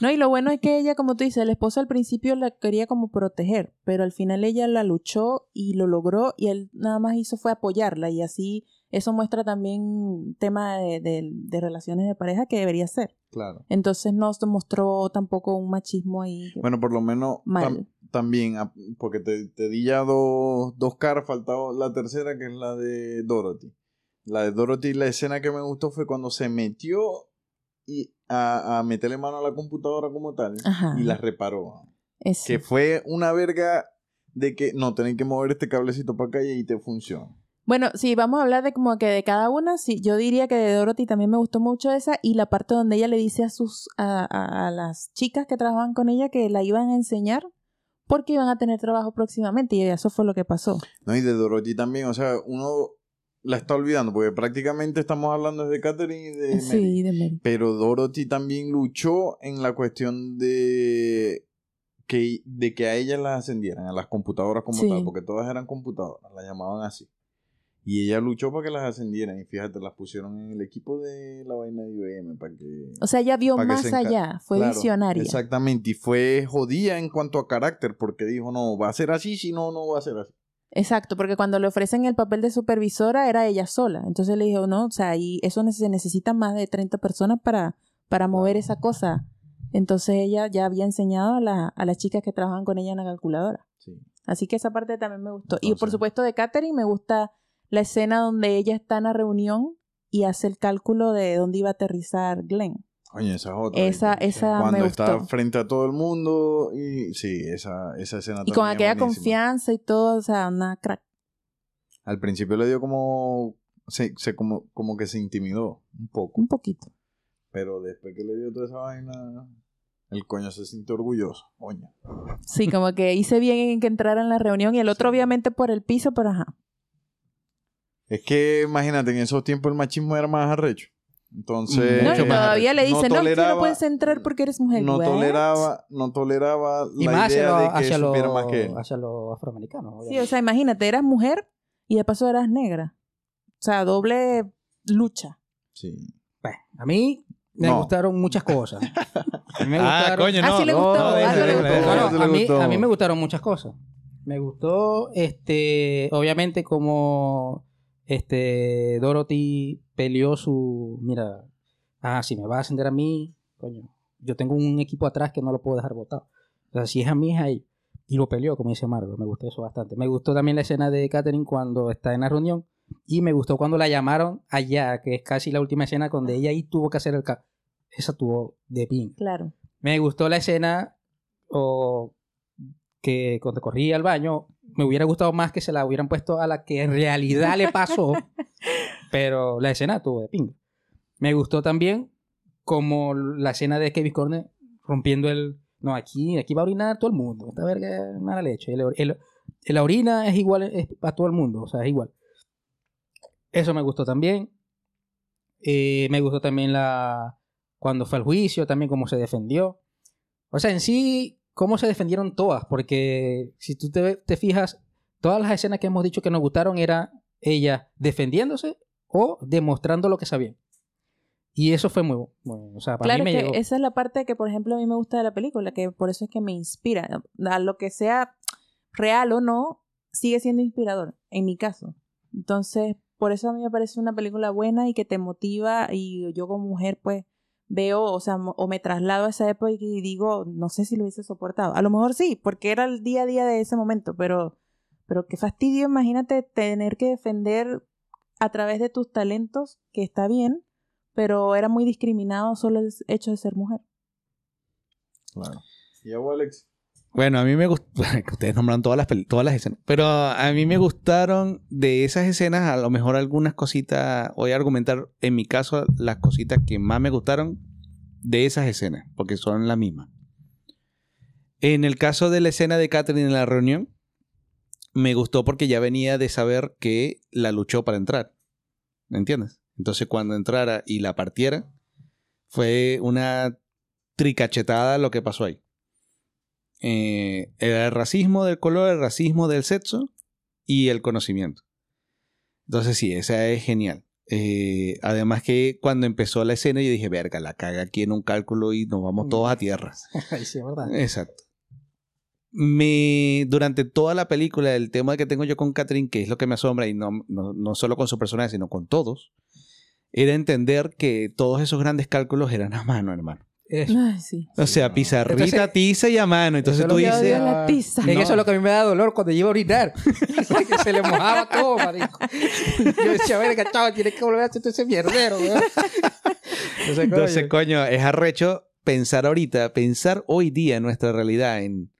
No, y lo bueno es que ella, como tú dices, el esposo al principio la quería como proteger, pero al final ella la luchó y lo logró y él nada más hizo fue apoyarla y así eso muestra también tema de, de- de relaciones de pareja que debería ser. Claro. Entonces no se mostró tampoco un machismo ahí. Bueno, por lo menos Mal. tam- también, ah, porque te, te di ya dos, dos caras, faltaba la tercera que es la de Dorothy. La de Dorothy, la escena que me gustó fue cuando se metió y a, a meterle mano a la computadora como tal Ajá. y la reparó. Eso. Que fue una verga de que no, tenés que mover este cablecito para acá y te funciona. Bueno, sí, vamos a hablar de como que de cada una. Sí, yo diría que de Dorothy también me gustó mucho esa y la parte donde ella le dice a sus a, a- a las chicas que trabajaban con ella que la iban a enseñar porque iban a tener trabajo próximamente y eso fue lo que pasó. No, y de Dorothy también, o sea, uno la está olvidando porque prácticamente estamos hablando de Catherine y de Mary. Sí, de Mary. Pero Dorothy también luchó en la cuestión de que, de que a ellas las ascendieran, a las computadoras como Sí. tal, porque todas eran computadoras, las llamaban así. Y ella luchó para que las ascendieran y fíjate, las pusieron en el equipo de la vaina de IBM para que... O sea, ella vio más enca- allá, fue Claro, visionaria. Exactamente, y fue jodida en cuanto a carácter, porque dijo, no, va a ser así, si no, no va a ser así. Exacto, porque cuando le ofrecen el papel de supervisora era ella sola. Entonces le dijo, no, o sea, y eso se necesitan más de 30 personas para, para mover esa cosa. Entonces ella ya había enseñado a, la- a las chicas que trabajan con ella en la calculadora. Sí. Así que esa parte también me gustó. y por supuesto de Katherine me gusta la escena donde ella está en la reunión y hace el cálculo de dónde iba a aterrizar Glenn. Coño, esa es otra. Esa, Cuando me está gustó. frente a todo el mundo y sí, esa, esa escena Y con aquella buenísima. confianza y todo, o sea, una crack. Al principio le dio como, se, se como, como que se intimidó un poco, Un poquito. pero después que le dio toda esa vaina, el coño se sintió orgulloso, coño. Sí, como que hice bien en que entrara en la reunión y el otro Sí. obviamente por el piso, pero ajá. Es que imagínate, en esos tiempos el machismo era más arrecho. Entonces, No, y todavía le no dicen, no, que no toleraba- puedes entrar porque eres mujer. no toleraba, no toleraba Y la más hacia, idea los- de que hacia, supiera más que él. hacia los afroamericanos. Sí, o sea, imagínate, eras mujer y de paso eras negra. O sea, doble lucha. Sí. Bueno, a mí me No. gustaron muchas cosas. A mí me Ah, gustaron... coño, Ah, le no, ah, le gustó. a mí me gustaron muchas cosas. Me gustó, este, obviamente como este Dorothy peleó su, mira, ah, si me va a ascender a mí, coño, yo tengo un equipo atrás que no lo puedo dejar botado. O sea, si es a mí, es a él. Y lo peleó, como dice Margo, me gustó eso bastante. Me gustó también la escena de Catherine cuando está en la reunión y me gustó cuando la llamaron allá, que es casi la última escena donde ella ahí tuvo que hacer el... ca- Esa tuvo de pin. Claro. Me gustó la escena o que cuando corría al baño me hubiera gustado más que se la hubieran puesto a la que en realidad le pasó, pero la escena tuvo de ping. Me gustó también como la escena de Kevin Corner rompiendo el no aquí aquí va a orinar todo el mundo, esta verga es mala leche. El, el- la orina es igual es para todo el mundo, o sea, es igual. Eso me gustó también. Eh, me gustó también la cuando fue al juicio, también cómo se defendió. O sea, en sí, cómo se defendieron todas, porque si tú te, te fijas, todas las escenas que hemos dicho que nos gustaron era ella defendiéndose o demostrando lo que sabían. Y eso fue muy bueno. O sea, para Claro mí me que llegó. esa es la parte que, por ejemplo, a mí me gusta de la película, que por eso es que me inspira. A lo que sea real o no, sigue siendo inspirador, en mi caso. Entonces, por eso a mí me parece una película buena y que te motiva y yo como mujer, pues, veo, o sea, o me traslado a esa época y digo, no sé si lo hubiese soportado. A lo mejor sí, porque era el día a día de ese momento, pero, pero qué fastidio, imagínate tener que defender a través de tus talentos, que está bien, pero era muy discriminado solo el hecho de ser mujer. Claro. ¿Y a vos, Alex? Bueno, a mí me gustó. Ustedes nombraron todas las, todas las escenas. Pero a mí me gustaron de esas escenas, a lo mejor algunas cositas. Voy a argumentar, en mi caso, las cositas que más me gustaron de esas escenas, porque son las mismas. En el caso de la escena de Catherine en la reunión, me gustó porque ya venía de saber que la luchó para entrar. ¿Me entiendes? Entonces, cuando entrara y la partiera, fue una tricachetada lo que pasó ahí eh, era el racismo del color, el racismo del sexo y el conocimiento. Entonces sí, esa es genial. Eh, además que cuando empezó la escena yo dije, verga, la caga aquí en un cálculo y nos vamos todos a tierra. Sí, es verdad. Exacto. Me, durante toda la película, el tema que tengo yo con Catherine, que es lo que me asombra, y no, no, no solo con su personaje, sino con todos, era entender que todos esos grandes cálculos eran a mano, hermano. Eso. Ay, sí. O sea, pizarrita, Entonces- tiza y a mano. Entonces tú dices, odio la tiza. Es que No. eso es lo que a mí me da dolor cuando iba a orinar. que se le mojaba todo, marico. Yo decía, verga, chaval, tienes que volver a hacer todo ese mierdero. Entonces, coño, es arrecho pensar ahorita, pensar hoy día en nuestra realidad, en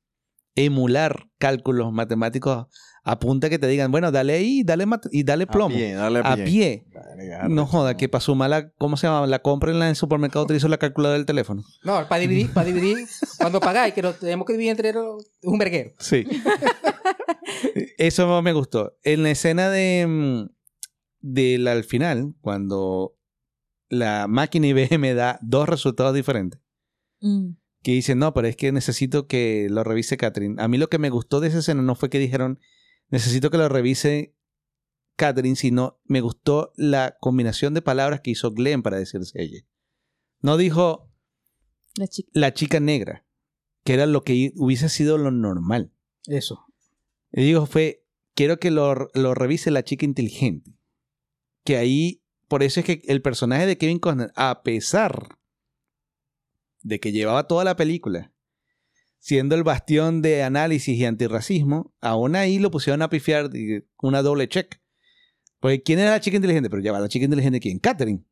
emular cálculos matemáticos a punta que te digan, bueno, dale ahí dale y dale plomo. A pie, dale A pie. Verga, No joda, que para su mala, ¿cómo se llama? La compra en la- en el supermercado utilizo la calculadora del teléfono. No, para dividir, para dividir, cuando pagáis, que nos tenemos que dividir entre los- un verguero. Sí. Eso me gustó. En la escena de mm, del al final, cuando la máquina IBM da dos resultados diferentes. Mm. Que dicen, no, pero es que necesito que lo revise Catherine. A mí lo que me gustó de esa escena no fue que dijeron, necesito que lo revise Catherine, sino me gustó la combinación de palabras que hizo Glenn para decirse ella. No dijo La chica. la chica negra, que era lo que hubiese sido lo normal. Eso. Y digo, fue, quiero que lo, lo revise la chica inteligente. Que ahí, por eso es que el personaje de Kevin Costner, a pesar de que llevaba toda la película siendo el bastión de análisis y antirracismo, aún ahí lo pusieron a pifiar una doble check. Porque ¿quién era la chica inteligente? Pero ya va, ¿la chica inteligente quién? Catherine.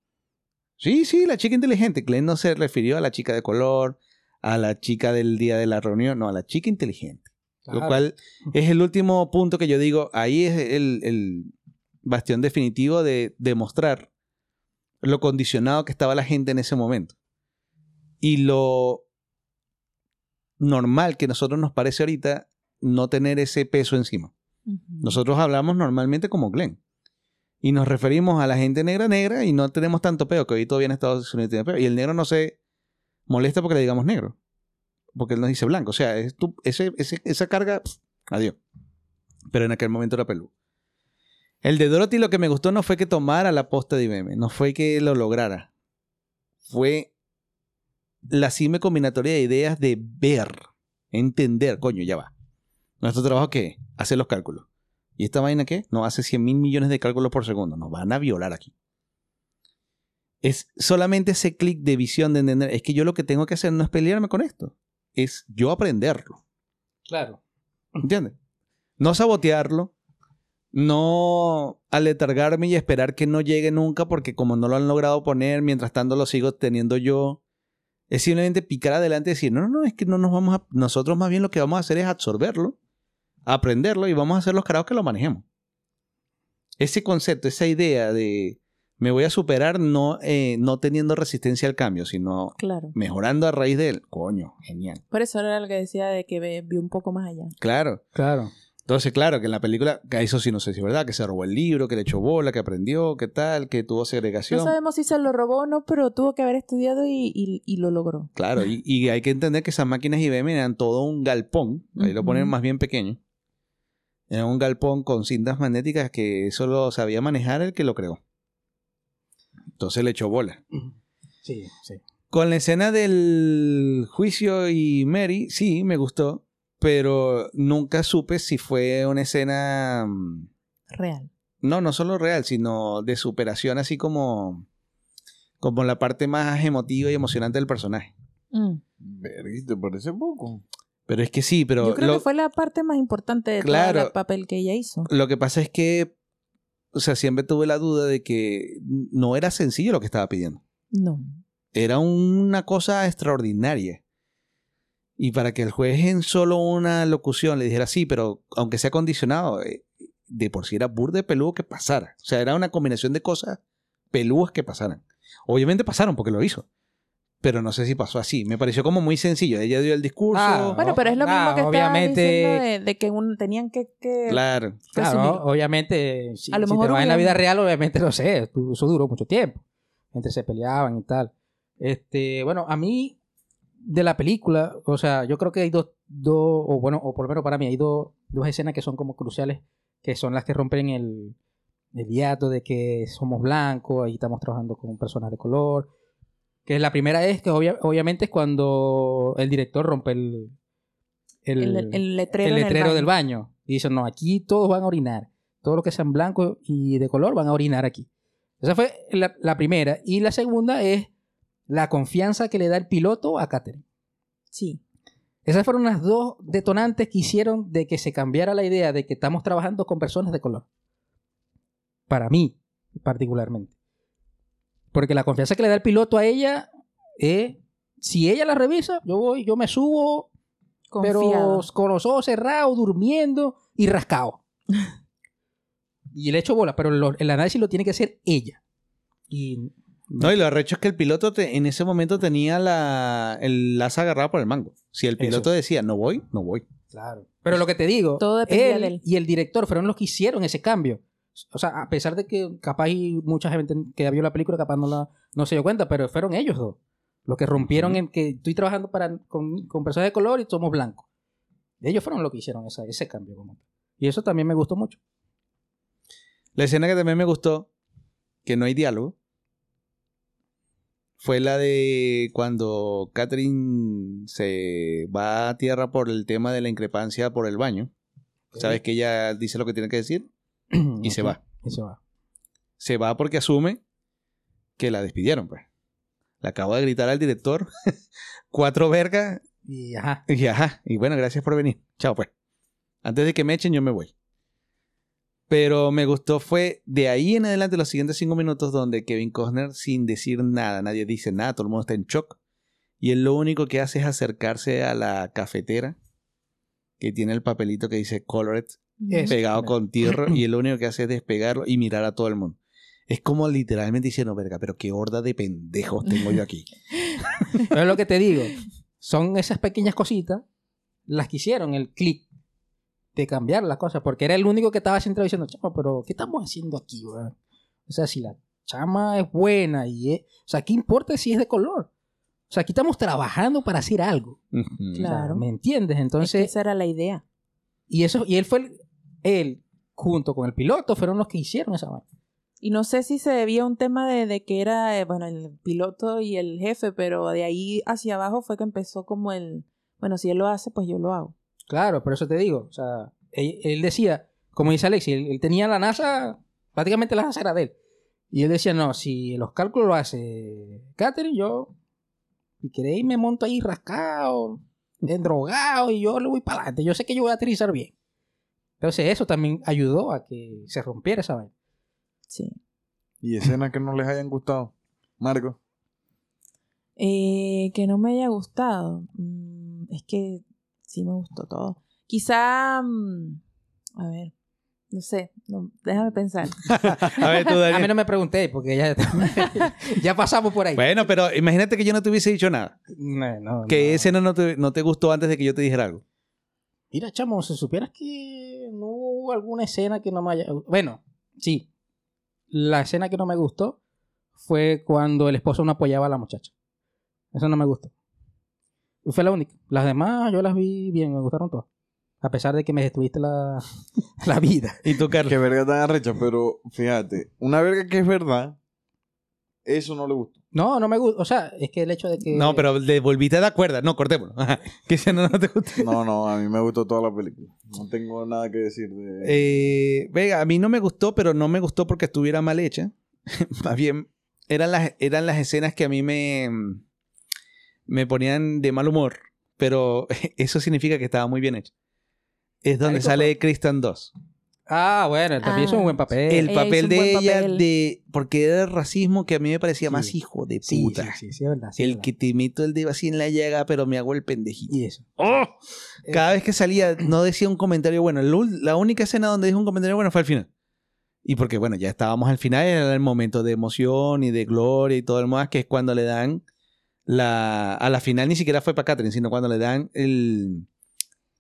Sí, sí, la chica inteligente. Glenn no se refirió a la chica de color, a la chica del día de la reunión, no, a la chica inteligente. Lo cual es el último punto que yo digo, ahí es el, el bastión definitivo de demostrar lo condicionado que estaba la gente en ese momento. Y lo normal que nosotros nos parece ahorita no tener ese peso encima. Nosotros hablamos normalmente como Glenn. Y nos referimos a la gente negra negra y no tenemos tanto peo, que hoy todavía en Estados Unidos tiene peo. Y el negro no se molesta porque le digamos negro. Porque él nos dice blanco. O sea, es tu- ese, ese- esa carga, pff, adiós. Pero en aquel momento era pelú. El de Dorothy lo que me gustó no fue que tomara la posta de IBM, no fue que lo lograra. Fue la cime combinatoria de ideas de ver, entender, coño, ya va. Nuestro trabajo qué? Hacer los cálculos. ¿Y esta vaina qué? No hace 100 mil millones de cálculos por segundo. Nos van a violar aquí. Es solamente ese clic de visión de entender. Es que yo lo que tengo que hacer no es pelearme con esto. Es yo aprenderlo. Claro. ¿Entiendes? No sabotearlo. No aletargarme y esperar que no llegue nunca porque como no lo han logrado poner, mientras tanto lo sigo teniendo yo. Es simplemente picar adelante y decir, no, no, no, es que no nos vamos a... Nosotros más bien lo que vamos a hacer es absorberlo, aprenderlo y vamos a hacer los carajos que lo manejemos. Ese concepto, esa idea de me voy a superar no, eh, no teniendo resistencia al cambio, sino Claro. mejorando a raíz de él. Coño, genial. Por eso era lo que decía de que ve- vi un poco más allá. Claro. Claro. Entonces, claro, que en la película, que eso sí no sé si es verdad, que se robó el libro, que le echó bola, que aprendió, que tal, que tuvo segregación. No sabemos si se lo robó o no, pero tuvo que haber estudiado y, y- y lo logró. Claro, y, y hay que entender que esas máquinas IBM eran todo un galpón, ahí lo ponen más bien pequeño. Era un galpón con cintas magnéticas que solo sabía manejar el que lo creó. Entonces le echó bola. Sí, sí. Con la escena del juicio y Mary, sí, me gustó, pero nunca supe si fue una escena... mm, Real. No, no solo real, sino de superación, así como, como la parte más emotiva y emocionante del personaje. Mm. ¿te parece poco? Pero es que sí, pero Yo creo lo, que fue la parte más importante de Claro. todo el papel que ella hizo. lo que pasa es que, o sea, siempre tuve la duda de que no era sencillo lo que estaba pidiendo. No. Era una cosa extraordinaria. Y para que el juez en solo una locución le dijera sí, pero aunque sea condicionado, eh, de por sí era burde peludo que pasara. O sea, era una combinación de cosas pelúas que pasaran. Obviamente pasaron porque lo hizo. Pero no sé si pasó así. Me pareció como muy sencillo. Ella dio el discurso. Ah, Bueno, pero es lo Ah, mismo que obviamente- estaba diciendo de, de que un- tenían que... que Claro. Claro, obviamente, si, A lo si mejor te vas en la vida real, obviamente no sé, eso duró mucho tiempo. Entre se peleaban y tal. Este, bueno, a mí, de la película, o sea, yo creo que hay dos, dos o bueno, o por lo menos para mí, hay dos, dos escenas que son como cruciales, que son las que rompen el, el hiato de que somos blancos, ahí estamos trabajando con personas de color. Que la primera es que obvia- obviamente es cuando el director rompe el, el, el, el letrero, baño. del baño. Y dicen, no, aquí todos van a orinar. Todos los que sean blancos y de color van a orinar aquí. Esa fue la, la primera. Y la segunda es la confianza que le da el piloto a Catherine. Sí. Esas fueron las dos detonantes que hicieron de que se cambiara la idea de que estamos trabajando con personas de color. Para mí, particularmente. Porque la confianza que le da el piloto a ella es, si ella la revisa, yo voy, yo me subo, pero Confiado. con los ojos cerrados, durmiendo y rascado. y le echo bola, pero el análisis lo tiene que hacer ella. Y No, y lo arrecho es que el piloto te- en ese momento tenía la, el lazo agarrado por el mango. Si el piloto decía, no voy, no voy. Claro. Pero lo que te digo, Todo dependía él de él. y el director fueron los que hicieron ese cambio. O sea, a pesar de que capaz y mucha gente que vio la película capaz no, la, no se dio cuenta, pero fueron ellos dos. Los que rompieron en que estoy trabajando para, con, con personas de color y somos blancos. Ellos fueron los que hicieron esa- ese cambio. Y eso también me gustó mucho. La escena que también me gustó, que no hay diálogo, fue la de cuando Catherine se va a tierra por el tema de la increpancia por el baño. Sabes que ella dice lo que tiene que decir y se va. Y se va. Se va porque asume que la despidieron, pues. Le acabo de gritar al director cuatro vergas Y ajá. y ajá. Y bueno, gracias por venir. Chao, pues. Antes de que me echen, yo me voy. Pero me gustó fue de ahí en adelante los siguientes cinco minutos donde Kevin Costner, sin decir nada, nadie dice nada, todo el mundo está en shock. Y él lo único que hace es acercarse a la cafetera que tiene el papelito que dice Colored pegado con tierra y él lo único que hace es despegarlo y mirar a todo el mundo. Es como literalmente diciendo, verga, pero qué horda de pendejos tengo yo aquí. Pero es lo que te digo. Son esas pequeñas cositas las que hicieron el clic de cambiar las cosas. Porque era el único que estaba siempre diciendo, chama, pero ¿qué estamos haciendo aquí? O sea, si la chama es buena y es... O sea, ¿qué importa si es de color? O sea, aquí estamos trabajando para hacer algo. Ujú. O sea, Claro. ¿Me entiendes? Es que Entonces, esa era la idea. y eso, y él fue el, él, junto con el piloto, fueron los que hicieron esa vaina. Y no sé si se debía a un tema de, de que era, eh, bueno, el piloto y el jefe, pero de ahí hacia abajo fue que empezó como el, bueno, si él lo hace, pues yo lo hago. Claro, por eso te digo. O sea, él, él decía, como dice Alexi, él, él tenía la NASA, prácticamente la NASA era de él. Y él decía, no, si los cálculos lo hace Catherine, yo, si queréis, me monto ahí rascado, drogado, y yo le voy para adelante. Yo sé que yo voy a aterrizar bien. Entonces, eso también ayudó a que se rompiera esa vaina. Sí. ¿Y escenas que no les hayan gustado? Marco. Eh, que no me haya gustado. Mm, es que sí me gustó todo. Quizá, mm, a ver, no sé, no, déjame pensar. A ver, tú, A mí no me pregunté, porque ya, ya pasamos por ahí. Bueno, pero imagínate que yo no te hubiese dicho nada. No, no, Que no. ese no, no, te, no te gustó antes de que yo te dijera algo. Mira, chamo, si supieras que no hubo alguna escena que no me haya... Bueno, sí. La escena que no me gustó fue cuando el esposo no apoyaba a la muchacha. Eso no me gustó. Y fue la única. Las demás yo las vi bien, me gustaron todas. A pesar de que me destruiste la, la vida. ¿Y tú, Carlos? Qué verga tan arrecha, pero fíjate, una verga que es verdad, eso no le gustó. No, no me gusta. O sea, es que el hecho de que. No, pero le volviste de acuerdo. No, cortémoslo. Que si no, no te gusta. No, no, a mí me gustó toda la película. No tengo nada que decir de... Eh, venga, a mí no me gustó, pero no me gustó porque estuviera mal hecha. Más bien, eran las, eran las escenas que a mí me, me ponían de mal humor, pero eso significa que estaba muy bien hecha. Es donde sale Kristen 2. Ah, bueno, también es un Ah, buen papel. El Ella papel hizo un de ella, papel. de porque era el racismo que a mí me parecía Sí. más hijo de puta. sí, sí, sí, es verdad. sí, es el verdad. que te meto el dedo así en la llaga, pero me hago el pendejito. Y eso. ¡Oh! Cada vez que salía, no decía un comentario bueno. La única escena donde dijo un comentario bueno fue al final. Y porque, bueno, ya estábamos al final, era el momento de emoción y de gloria y todo lo demás, que es cuando le dan la. A la final ni siquiera fue para Catherine, sino cuando le dan el.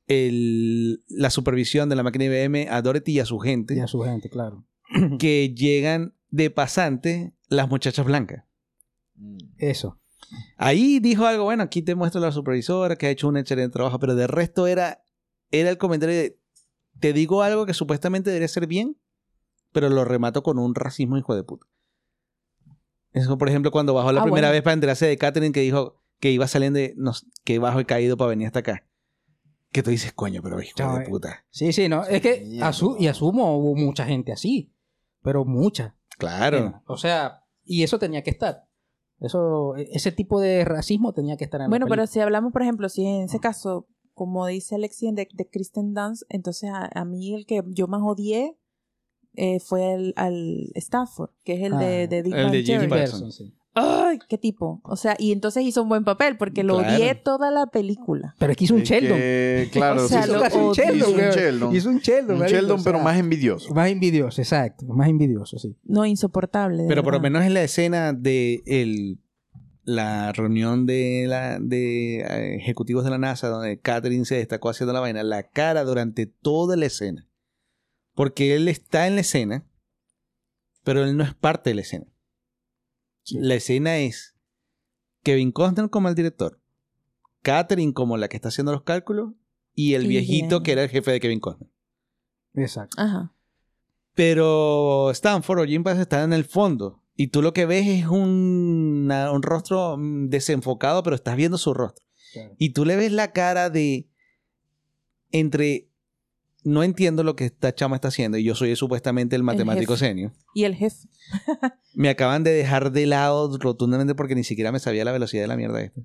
el- la supervisión de la máquina IBM a Dorothy y a su gente, Y a su gente, claro. que llegan de pasante las muchachas blancas. Mm. Eso. Ahí dijo algo, bueno, aquí te muestro la supervisora que ha hecho un excelente trabajo, pero de resto era, era el comentario de, te digo algo que supuestamente debería ser bien, pero lo remato con un racismo hijo de puta. Eso, por ejemplo, cuando bajó la Ah, primera bueno. vez para enterarse de Catherine que dijo que iba saliendo de, no, que bajo he caído para venir hasta acá. Que tú dices, coño, pero hijo de eh. puta. Sí, sí, no. Es que Mierda. asu- y asumo hubo mucha gente así. Pero mucha. Claro. O sea, y eso tenía que estar. Eso, e- ese tipo de racismo tenía que estar en la Bueno, pero película. si hablamos, por ejemplo, si en ese caso, como dice Alexi de, de Kristen Dunst, entonces a, a mí el que yo más odié eh, fue el, al Stafford, que es el Ah, de, de Big el de Jim Theory. Parsons. Person, sí. ¡Ay, qué tipo! O sea, y entonces hizo un buen papel porque lo Claro. odié toda la película. Pero es que hizo un Sheldon. que, claro, O sea, sí, lo hizo- odié. hizo un. Sheldon. Hizo un Sheldon. Un Sheldon, o sea, pero más envidioso. Más envidioso, exacto. Más envidioso, sí. No, insoportable. de Pero por lo menos en la escena de el- la reunión de, la, de eh, ejecutivos de la NASA, donde Catherine se destacó haciendo la vaina, la cara durante toda la escena. Porque él está en la escena, pero él no es parte de la escena. La escena es Kevin Costner como el director, Catherine como la que está haciendo los cálculos, y el viejito bien. que era el jefe de Kevin Costner. Exacto. Ajá. Pero Stanford o Jim Pass están en el fondo. Y tú lo que ves es un, una- un rostro mm, desenfocado, pero estás viendo su rostro. Claro. Y tú le ves la cara de. Entre. No entiendo lo que esta chama está haciendo y yo soy supuestamente el matemático senio. Y el jefe. Me acaban de dejar de lado rotundamente porque ni siquiera me sabía la velocidad de la mierda esta.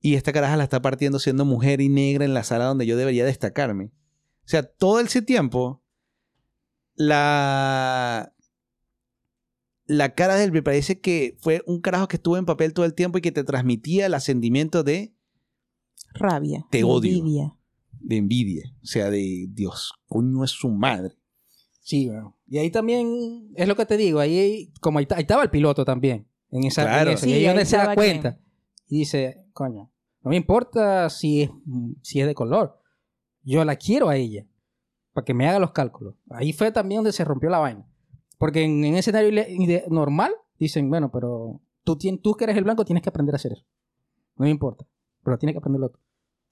Y esta caraja la está partiendo siendo mujer y negra en la sala donde yo debería destacarme. O sea, todo ese tiempo, la. La cara de él me parece que fue un carajo que estuvo en papel todo el tiempo y que te transmitía el ascendimiento de, Rabia. Te odio. envidia. De envidia. O sea, de Dios, coño es su madre. Sí, bueno. Y ahí también, es lo que te digo, ahí, como ahí, ta- ahí estaba el piloto también. En esa, en Claro. Sí, y ahí ahí donde se da cuenta. Y dice, coño, no me importa si es, si es de color. Yo la quiero a ella. Para que me haga los cálculos. Ahí fue también donde se rompió la vaina. Porque en, en ese escenario normal, dicen, bueno, pero tú, tú que eres el blanco tienes que aprender a hacer eso. No me importa. Pero tienes que aprender lo otro.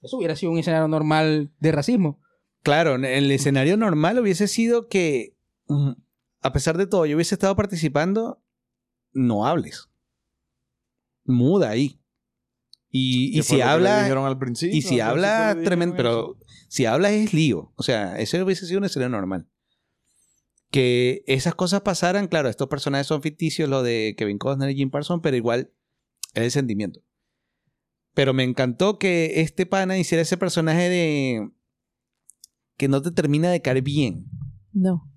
Eso hubiera sido un escenario normal de racismo. Claro, el escenario normal hubiese sido que, mm, a pesar de todo, yo hubiese estado participando, no hables. Muda ahí. Y, si habla, y si habla tremendo, pero si habla es lío. O sea, ese hubiese sido un escenario normal. Que esas cosas pasaran, claro, estos personajes son ficticios, lo de Kevin Costner y Jim Parsons, pero igual es el sentimiento. Pero me encantó que este pana hiciera ese personaje de que no te termina de caer bien. No.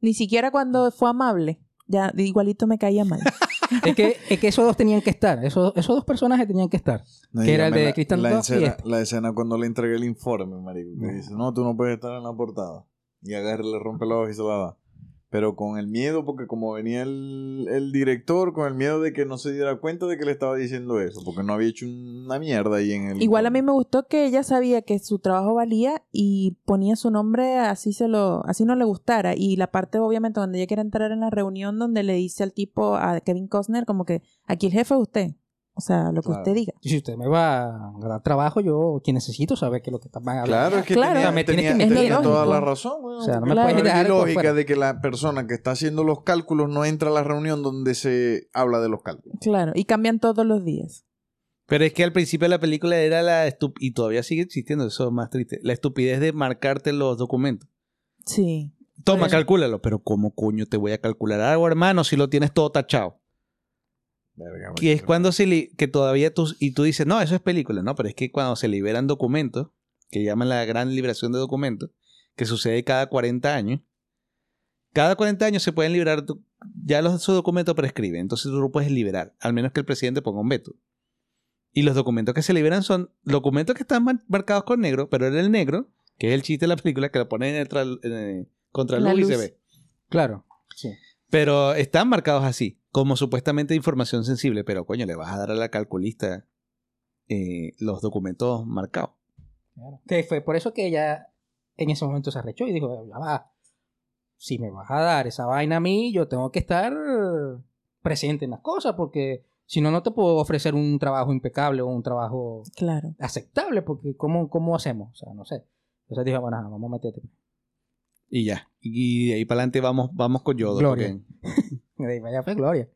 Ni siquiera cuando fue amable. Ya, de igualito me caía mal. es, que, es que esos dos tenían que estar. Esos, esos dos personajes tenían que estar. No, que era el de la- Christian la, escena, este. la escena cuando le entrega el informe, marico. Que No. dice, no, tú no puedes estar en la portada. Y agarra, le rompe la hoja y se la da. Pero con el miedo, porque como venía el, el director, con el miedo de que no se diera cuenta de que le estaba diciendo eso. Porque no había hecho una mierda ahí en el Igual a mí me gustó que ella sabía que su trabajo valía y ponía su nombre así se lo, así no le gustara. Y la parte, obviamente, donde ella quiere entrar en la reunión donde le dice al tipo, a Kevin Costner, como que aquí el jefe es usted. O sea, lo que Claro. usted diga. Si usted me va a dar trabajo, yo que necesito saber qué es lo que están hablando. Claro, es que Claro. tenía, Me tienes tenía- que- tenía lógico. toda la razón. weón. O sea, no me Claro. puedes dejar lógica de que la persona que está haciendo los cálculos no entra a la reunión donde se habla de los cálculos. Claro, y cambian todos los días. Pero es que al principio de la película era la estup- y todavía sigue existiendo, eso es más triste, la estupidez de marcarte los documentos. Sí. Toma, calcúlalo. Pero ¿cómo coño te voy a calcular algo, hermano, si lo tienes todo tachado? Verga, Y es cuando se li- que todavía tú y tú dices, no, eso es película, no, pero es que cuando se liberan documentos, que llaman la gran liberación de documentos, que sucede cada 40 años, cada 40 años se pueden liberar, ya los esos documentos prescriben, entonces tú lo puedes liberar, al menos que el presidente ponga un veto. Y los documentos que se liberan son documentos que están mar- marcados con negro, pero en el negro, que es el chiste de la película, que lo ponen en el en el contraluz La y se luz. ve. Claro. Sí. Pero están marcados así, como supuestamente información sensible, pero coño, le vas a dar a la calculista eh, los documentos marcados. Claro. Que fue por eso que ella en ese momento se arrechó y dijo, ya va, si me vas a dar esa vaina a mí, yo tengo que estar presente en las cosas, porque si no, no te puedo ofrecer un trabajo impecable o un trabajo Claro. aceptable, porque ¿cómo, cómo hacemos? O sea, no sé. Entonces dijo, bueno, vamos a meterte. Y ya. Y de ahí para adelante vamos, vamos con Yodo. Gloria. porque- Allá fue Gloria.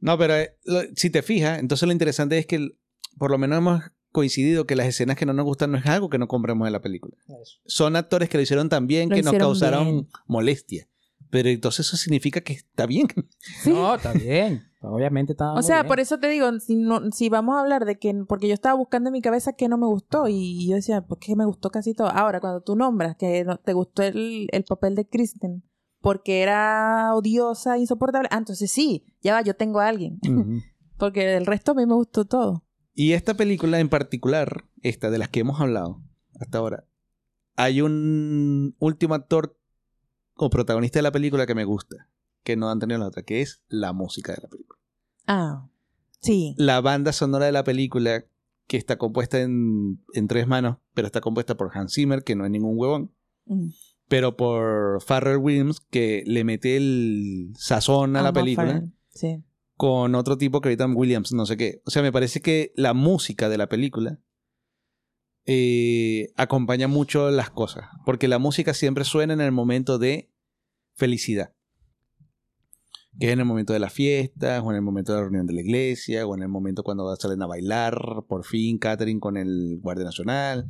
No, pero eh, lo- si te fijas, entonces lo interesante es que el- por lo menos hemos coincidido que las escenas que no nos gustan no es algo que no compremos de la película. Eso. Son actores que lo hicieron tan bien Lo que nos causaron bien. molestia. Pero entonces eso significa que está bien. Sí. No, está bien. Obviamente está O sea, por eso te digo, si, no, si vamos a hablar de que, porque yo estaba buscando en mi cabeza que no me gustó y yo decía, pues que me gustó casi todo. Ahora, cuando tú nombras que no, te gustó el, el papel de Kristen porque era odiosa, insoportable, ah, entonces sí, ya va, yo tengo a alguien. Porque el resto a mí me gustó todo. Y esta película en particular, esta de las que hemos hablado hasta ahora, hay un último actor o protagonista de la película que me gusta, que no han tenido la otra, que es la música de la película. Ah, sí. La banda sonora de la película, que está compuesta en, en tres manos, pero está compuesta por Hans Zimmer, que no es ningún huevón, Mm. Pero por Farrell Williams, que le mete el sazón a la película. Sí. con otro tipo que ahorita Williams, no sé qué. O sea, me parece que la música de la película eh, acompaña mucho las cosas. Porque la música siempre suena en el momento de felicidad. Que es en el momento de las fiestas, o en el momento de la reunión de la iglesia, o en el momento cuando salen a bailar, por fin, Catherine con el Guardia Nacional.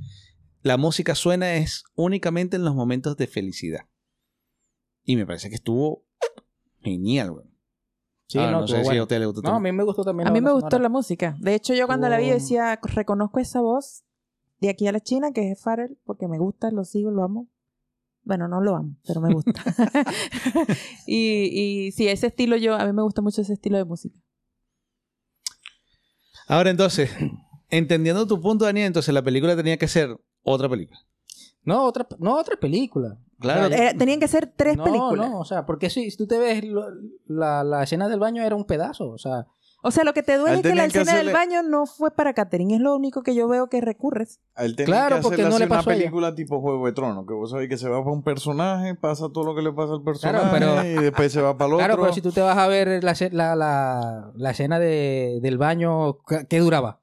La música suena es únicamente en los momentos de felicidad. Y me parece que estuvo genial, güey. Sí, Ah, no, no sé si bueno. a usted le gustó No, a mí me gustó también. A la mí me gustó sonora. la música. De hecho, yo cuando la vi decía, reconozco esa voz de aquí a la China, que es Farrell, porque me gusta, lo sigo, lo amo. Bueno, no lo amo, pero me gusta. y, y sí, ese estilo yo, a mí me gusta mucho ese estilo de música. Ahora entonces, entendiendo tu punto, Daniel, entonces la película tenía que ser otra película. No, otra, no, otra película. Claro. O sea, Eh, tenían que ser tres no, películas. No, o sea, porque si, si tú te ves, lo- la, la escena del baño era un pedazo, o sea, O sea, lo que te duele es que la que escena del baño no fue para Catherine. Es lo único que yo veo que recurres. A él tenía Claro, que porque no le pasó a una ella. película tipo Juego de Tronos, que vos sabés que se va para un personaje, pasa todo lo que le pasa al personaje pero- y después se va para el otro. claro, pero si tú te vas a ver la, la, la, la escena de, del baño, ¿qué, qué duraba?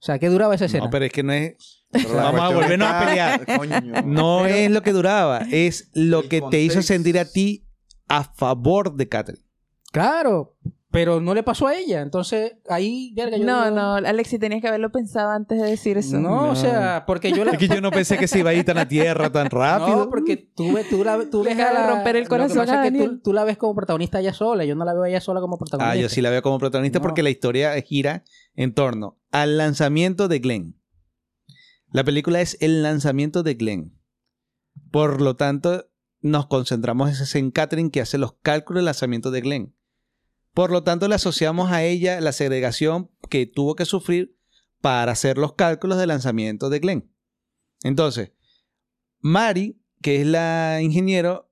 O sea, ¿qué duraba esa escena? No, pero es que no es. Pero la Vamos a volvernos a pelear. Coño. No es lo que duraba, es lo que te hizo sentir a ti a favor de Catherine. Claro, pero no le pasó a ella, entonces ahí, verga, yo No, digo- no, Alexi, tenías que haberlo pensado antes de decir eso. No, No. o sea, porque yo la... Es que yo no pensé que se iba a ir tan a tierra tan rápido. No, porque tú, tú, la, tú ves a de la- romper el lo que corazón pasa a es que tú, la ves como protagonista ella sola. Yo no la veo a ella sola como protagonista. Ah, yo sí la veo como protagonista No. porque la historia gira en torno al lanzamiento de Glenn. La película es el lanzamiento de Glenn. Por lo tanto, nos concentramos en Catherine que hace los cálculos del lanzamiento de Glenn. Por lo tanto, le asociamos a ella la segregación que tuvo que sufrir para hacer los cálculos del lanzamiento de Glenn. Entonces, Mari, que es la ingeniero,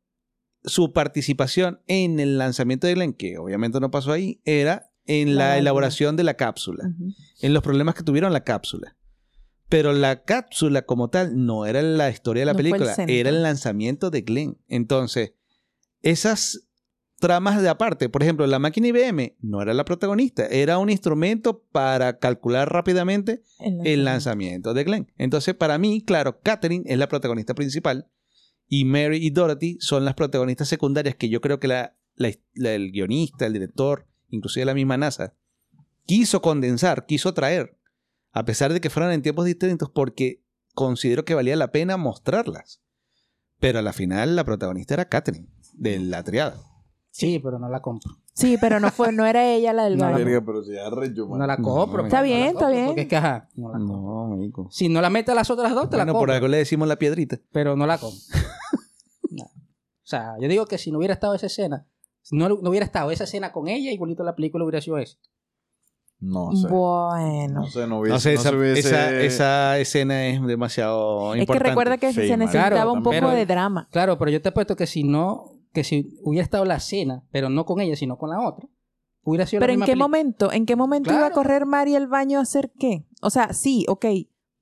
su participación en el lanzamiento de Glenn, que obviamente no pasó ahí, era en la La- elaboración de la cápsula, en los problemas que tuvieron la cápsula. Pero la cápsula como tal no era la historia de la No fue el película, era el lanzamiento de Glenn. Entonces, esas tramas de aparte. Por ejemplo, la máquina IBM no era la protagonista, era un instrumento para calcular rápidamente el lanzamiento de Glenn. Entonces, para mí, claro, Catherine es la protagonista principal y Mary y Dorothy son las protagonistas secundarias que yo creo que la, la- la- el guionista, el director, inclusive la misma NASA, quiso condensar, quiso traer, a pesar de que fueran en tiempos distintos, porque considero que valía la pena mostrarlas. Pero a la final la protagonista era Catherine, de la triada. Sí, pero no la compro. Sí, pero no fue, no era ella la del No. Verga, pero si man. No la No, compro. está no la bien, está bien. Porque es que, ajá, no la compro. No, amigo. Si no la mete a las otras dos, te la Bueno, compro. por algo le decimos la piedrita. Pero no la compro. No. O sea, yo digo que si no hubiera estado esa escena, si no, no hubiera estado esa escena con ella, igualito la película hubiera sido eso. No sé. Bueno. No sé, no hubiese. No sé, no esa, se hubiese- esa, esa escena es demasiado Es que importante. recuerda que Sí, se necesitaba Claro, un poco pero- de drama. Claro, pero yo te apuesto que si no, que si hubiera estado la escena, pero no con ella, sino con la otra, hubiera sido Pero la ¿en misma qué película. momento? ¿En qué momento iba a correr Mari al baño a hacer qué? O sea, sí, ok.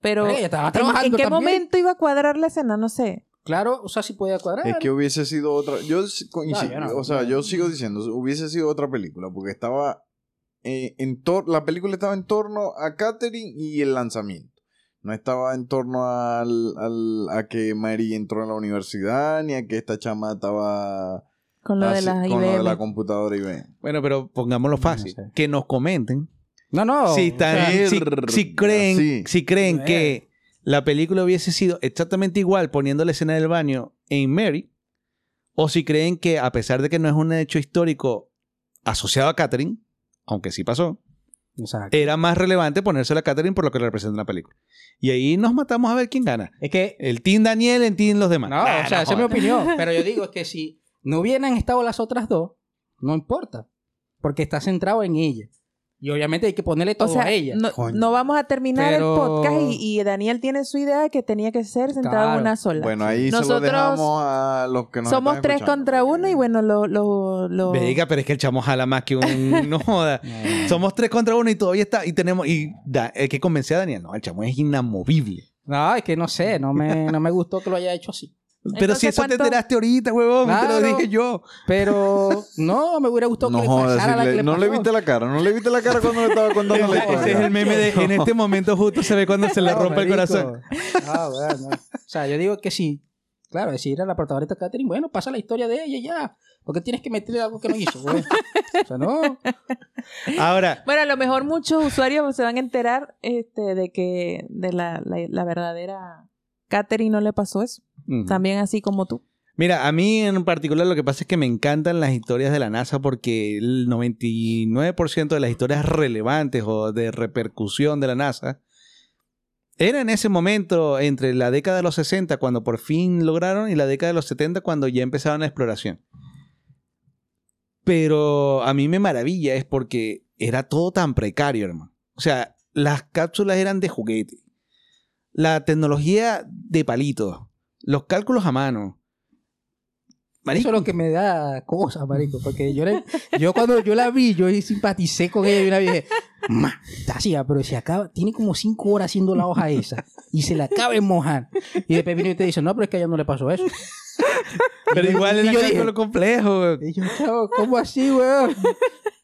Pero Pero ella estaba ¿en- trabajando ¿en, qué también. momento iba a cuadrar la escena? No sé. Claro, o sea, si podía cuadrar. Es que hubiese sido otra. Yo, sí coincido- No, yo no. o sea, yo sigo diciendo, hubiese sido otra película, porque estaba eh, en tor la película estaba en torno a Catherine y el lanzamiento. No estaba en torno al, al- a que Mary entró en la universidad, ni a que esta chama estaba Con lo de las con lo de la computadora IBM. Bueno, pero pongámoslo No fácil. sé. Que nos comenten No, no. si, están- si, si creen, si creen que la película hubiese sido exactamente igual poniendo la escena del baño en Mary, o si creen que a pesar de que no es un hecho histórico asociado a Catherine, aunque sí pasó, Exacto. era más relevante ponérsela a Catherine por lo que representa la película. Y ahí nos matamos a ver quién gana. Es que El Team Daniel, el Team los demás. No, Nah, o sea, no esa es mi opinión. Pero yo digo es que si no hubieran estado las otras dos, no importa. Porque está centrado en ella. Y obviamente hay que ponerle O todo sea, a ella. no, vamos a terminar Pero- el podcast y, y Daniel tiene su idea de que tenía que ser centrado Claro. en una sola. Bueno, ahí se lo Nosotros dejamos a los que nos Somos están tres escuchando, contra uno y bueno, lo... lo, lo- Venga, pero es que el chamo jala más que un... No joda. No. Somos tres contra uno y todavía está... Y tenemos... Y da, hay que convencer a Daniel. No, el chamo es inamovible. No, es que no sé, no me, no me gustó que lo haya hecho así. Pero si eso te enteraste ahorita, huevón. Te Claro. lo dije yo. Pero no, me hubiera gustado No que le pasara si la le- que le no le viste la cara, no le viste la cara cuando le estaba contando la historia. Ese es el meme de... En este momento justo se ve cuando se le No, rompe el corazón. Ah, bueno. O sea, yo digo que sí. Claro, si era la protagonista Catherine, bueno, pasa la historia de ella y ya. Porque tienes que meterle algo que no hizo, güey. O sea, no. Ahora, Bueno, a lo mejor muchos usuarios se van a enterar este, de que de la, la, la verdadera Katherine no le pasó eso. También así como tú. Mira, a mí en particular lo que pasa es que me encantan las historias de la NASA porque el 99% de las historias relevantes o de repercusión de la NASA era en ese momento entre la década de los 60 cuando por fin lograron y la década de los 70 cuando ya empezaron la exploración. Pero a mí me maravilla es porque era todo tan precario, hermano. O sea, las cápsulas eran de juguete. La tecnología de palitos. Los cálculos a mano. Marico, Eso es lo que me da cosas, marico. Porque yo, le- yo cuando yo la vi, yo simpaticé con ella y una vez dije, ma, está así, ah, pero se acaba, tiene como cinco horas haciendo la hoja esa y se la acaba de mojar. Y después viene y te dice, no, pero es que a ella no le pasó eso. Pero Y yo- igual era dije, complejo. güey. y yo, chavo, ¿cómo así, weón?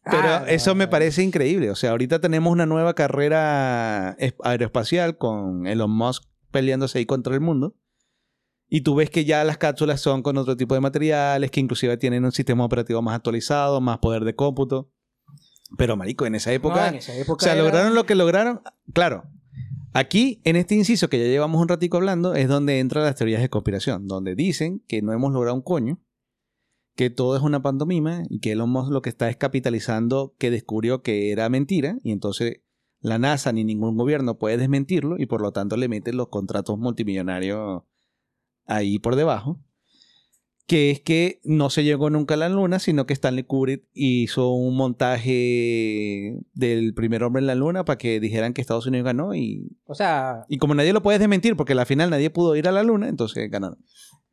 Pero Ah, eso no, me no. parece increíble. O sea, ahorita tenemos una nueva carrera es- aeroespacial con Elon Musk peleándose ahí contra el mundo. Y tú ves que ya las cápsulas son con otro tipo de materiales, que inclusive tienen un sistema operativo más actualizado, más poder de cómputo. Pero, marico, en esa época... en esa o sea, era- lograron lo que lograron. Claro. Aquí, en este inciso que ya llevamos un ratico hablando, es donde entran las teorías de conspiración, donde dicen que no hemos logrado un coño, que todo es una pantomima y que Elon Musk lo que está es capitalizando que descubrió que era mentira y entonces la NASA ni ningún gobierno puede desmentirlo y por lo tanto le meten los contratos multimillonarios ahí por debajo. Que es que no se llegó nunca a la luna, sino que Stanley Kubrick hizo un montaje del primer hombre en la luna para que dijeran que Estados Unidos ganó y, O sea, y como nadie lo puede desmentir porque al final nadie pudo ir a la luna, entonces ganaron.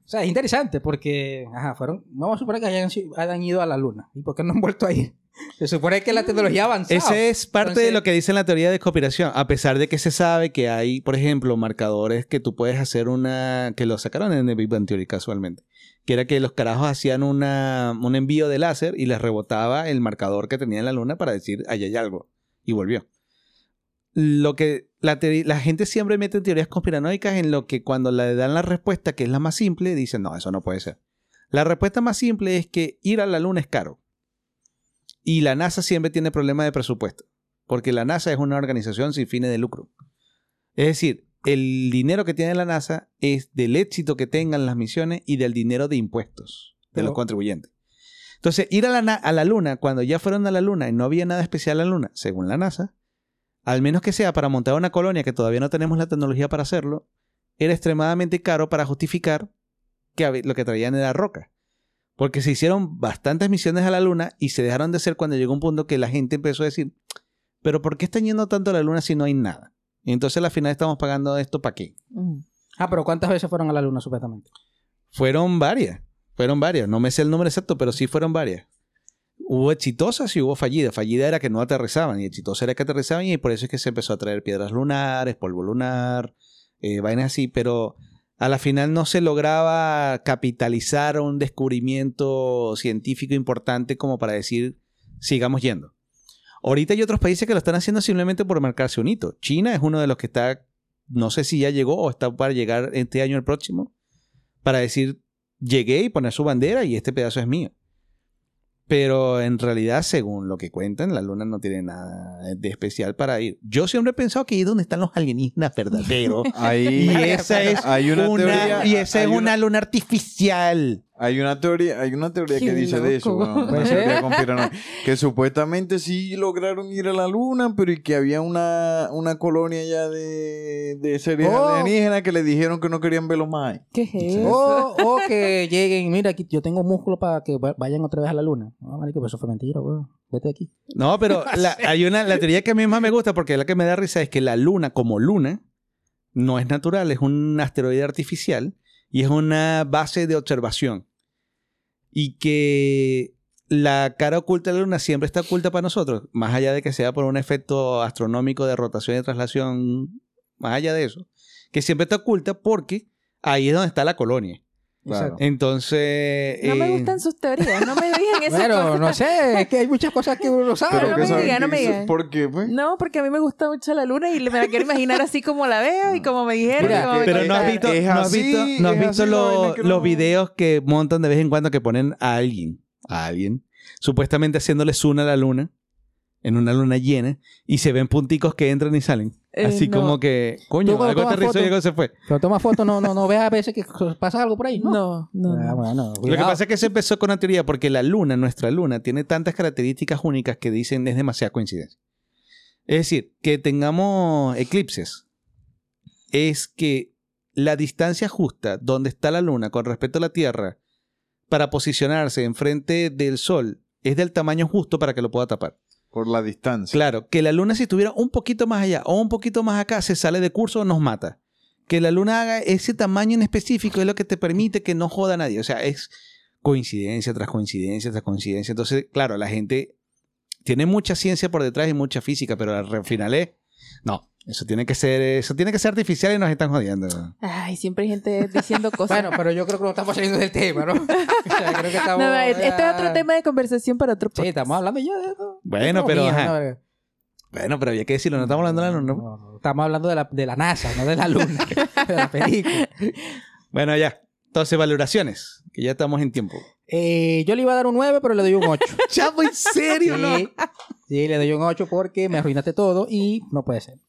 O sea, es interesante porque, ajá, fueron, vamos a suponer que hayan, ido a la luna. ¿Y por qué no han vuelto a ir? Se supone que la tecnología ha avanzado. Ese es parte Entonces- de lo que dice en la teoría de conspiración. A pesar de que se sabe que hay, por ejemplo, marcadores que tú puedes hacer una. que lo sacaron en el Big Bang Theory casualmente. Que era que los carajos hacían una, un envío de láser y les rebotaba el marcador que tenía en la luna para decir, ahí hay algo. Y volvió. Lo que la, gente siempre mete teorías conspiranoicas en lo que cuando le dan la respuesta, que es la más simple, dicen, no, eso no puede ser. La respuesta más simple es que ir a la luna es caro. Y la NASA siempre tiene problemas de presupuesto, porque la NASA es una organización sin fines de lucro. Es decir, el dinero que tiene la NASA es del éxito que tengan las misiones y del dinero de impuestos de Pero- los contribuyentes. Entonces, ir a la, a la Luna, cuando ya fueron a la Luna y no había nada especial en la Luna, según la NASA, al menos que sea para montar una colonia que todavía no tenemos la tecnología para hacerlo, era extremadamente caro para justificar que lo que traían era roca. Porque se hicieron bastantes misiones a la Luna y se dejaron de hacer cuando llegó un punto que la gente empezó a decir, pero ¿por qué están yendo tanto a la Luna si no hay nada? Y entonces al final estamos pagando esto para qué. Mm. Ah, pero ¿cuántas veces fueron a la luna supuestamente? Fueron varias, fueron varias. No me sé el número exacto, pero sí fueron varias. Hubo exitosas y hubo fallidas. Fallida era que no aterrizaban y exitosa era que aterrizaban y por eso es que se empezó a traer piedras lunares, polvo lunar, eh, vainas así, pero a la final no se lograba capitalizar un descubrimiento científico importante como para decir sigamos yendo. Ahorita hay otros países que lo están haciendo simplemente por marcarse un hito. China es uno de los que está, no sé si ya llegó o está para llegar este año el próximo, para decir llegué y poner su bandera y este pedazo es mío. Pero en realidad, según lo que cuentan, la luna no tiene nada de especial para ir. Yo siempre he pensado que ahí es donde están los alienígenas verdaderos. Ahí, y esa es hay una, una, teoría, y esa es una, una, luna artificial. Hay una teoría, hay una teoría Qué que dice de eso, weón, una teoría conspiranoica, que supuestamente sí lograron ir a la luna, pero y que había una, una colonia ya de, de seres Oh. alienígenas que le dijeron que no querían verlo más. ¿Qué es eso? O, o que lleguen, mira, aquí yo tengo músculo para que va- vayan otra vez a la luna. No, marico, pues eso fue mentira, weón. Vete aquí. No, pero la, hay una, la teoría que a mí más me gusta, porque la que me da risa es que la luna, como luna, no es natural, es un asteroide artificial y es una base de observación. Y que la cara oculta de la luna siempre está oculta para nosotros, más allá de que sea por un efecto astronómico de rotación y traslación, más allá de eso, que siempre está oculta porque ahí es donde está la colonia. Claro. Entonces... No me eh, gustan sus teorías, no me digan esas cosas. no sé, es que hay muchas cosas que uno no sabe. Pero no me digan, no me digan. ¿Por qué, pues? No, porque a mí me gusta mucho la luna y me la quiero imaginar así como la veo y como me dijeron. Mira, me Pero no has visto, no has visto, no has visto los no- videos que montan de vez en cuando que ponen a alguien, a alguien, supuestamente haciéndole zoom a la luna, en una luna llena, y se ven punticos que entran y salen. Eh, Así no. como que, coño, cuando algo tomas aterrizó y algo se fue. Pero toma fotos, no, no, no veas a veces que pasa algo por ahí, ¿no? No, no. Ah, no. bueno, Lo que pasa es que se empezó con una teoría porque la luna, nuestra luna, tiene tantas características únicas que dicen es demasiada coincidencia. Es decir, que tengamos eclipses es que la distancia justa donde está la luna con respecto a la Tierra para posicionarse enfrente del Sol es del tamaño justo para que lo pueda tapar. Por la distancia. Claro, que la luna si estuviera un poquito más allá o un poquito más acá se sale de curso o nos mata. Que la luna haga ese tamaño en específico es lo que te permite que no joda a nadie. O sea, es coincidencia tras coincidencia tras coincidencia. Entonces, claro, la gente tiene mucha ciencia por detrás y mucha física, pero al final es... No, eso tiene que ser, eso tiene que ser artificial y nos están jodiendo. Ay, siempre hay gente diciendo cosas. Bueno, pero yo creo que no estamos saliendo del tema, ¿no? O sea, creo que estamos, No, no, este es otro tema de conversación para otro Sí, podcast. estamos hablando ya de esto. Bueno, pero... Ajá. Bueno, pero había que decirlo, no estamos hablando de la luna. ¿no? No, no, Estamos hablando de la, de la NASA, no de la luna. de la película. Bueno, ya. Entonces, valoraciones, que ya estamos en tiempo. Eh, yo le iba a dar un 9, pero le doy un 8. Chavo, ¿en serio? Sí, sí, le doy un 8 porque me arruinaste todo y no puede ser.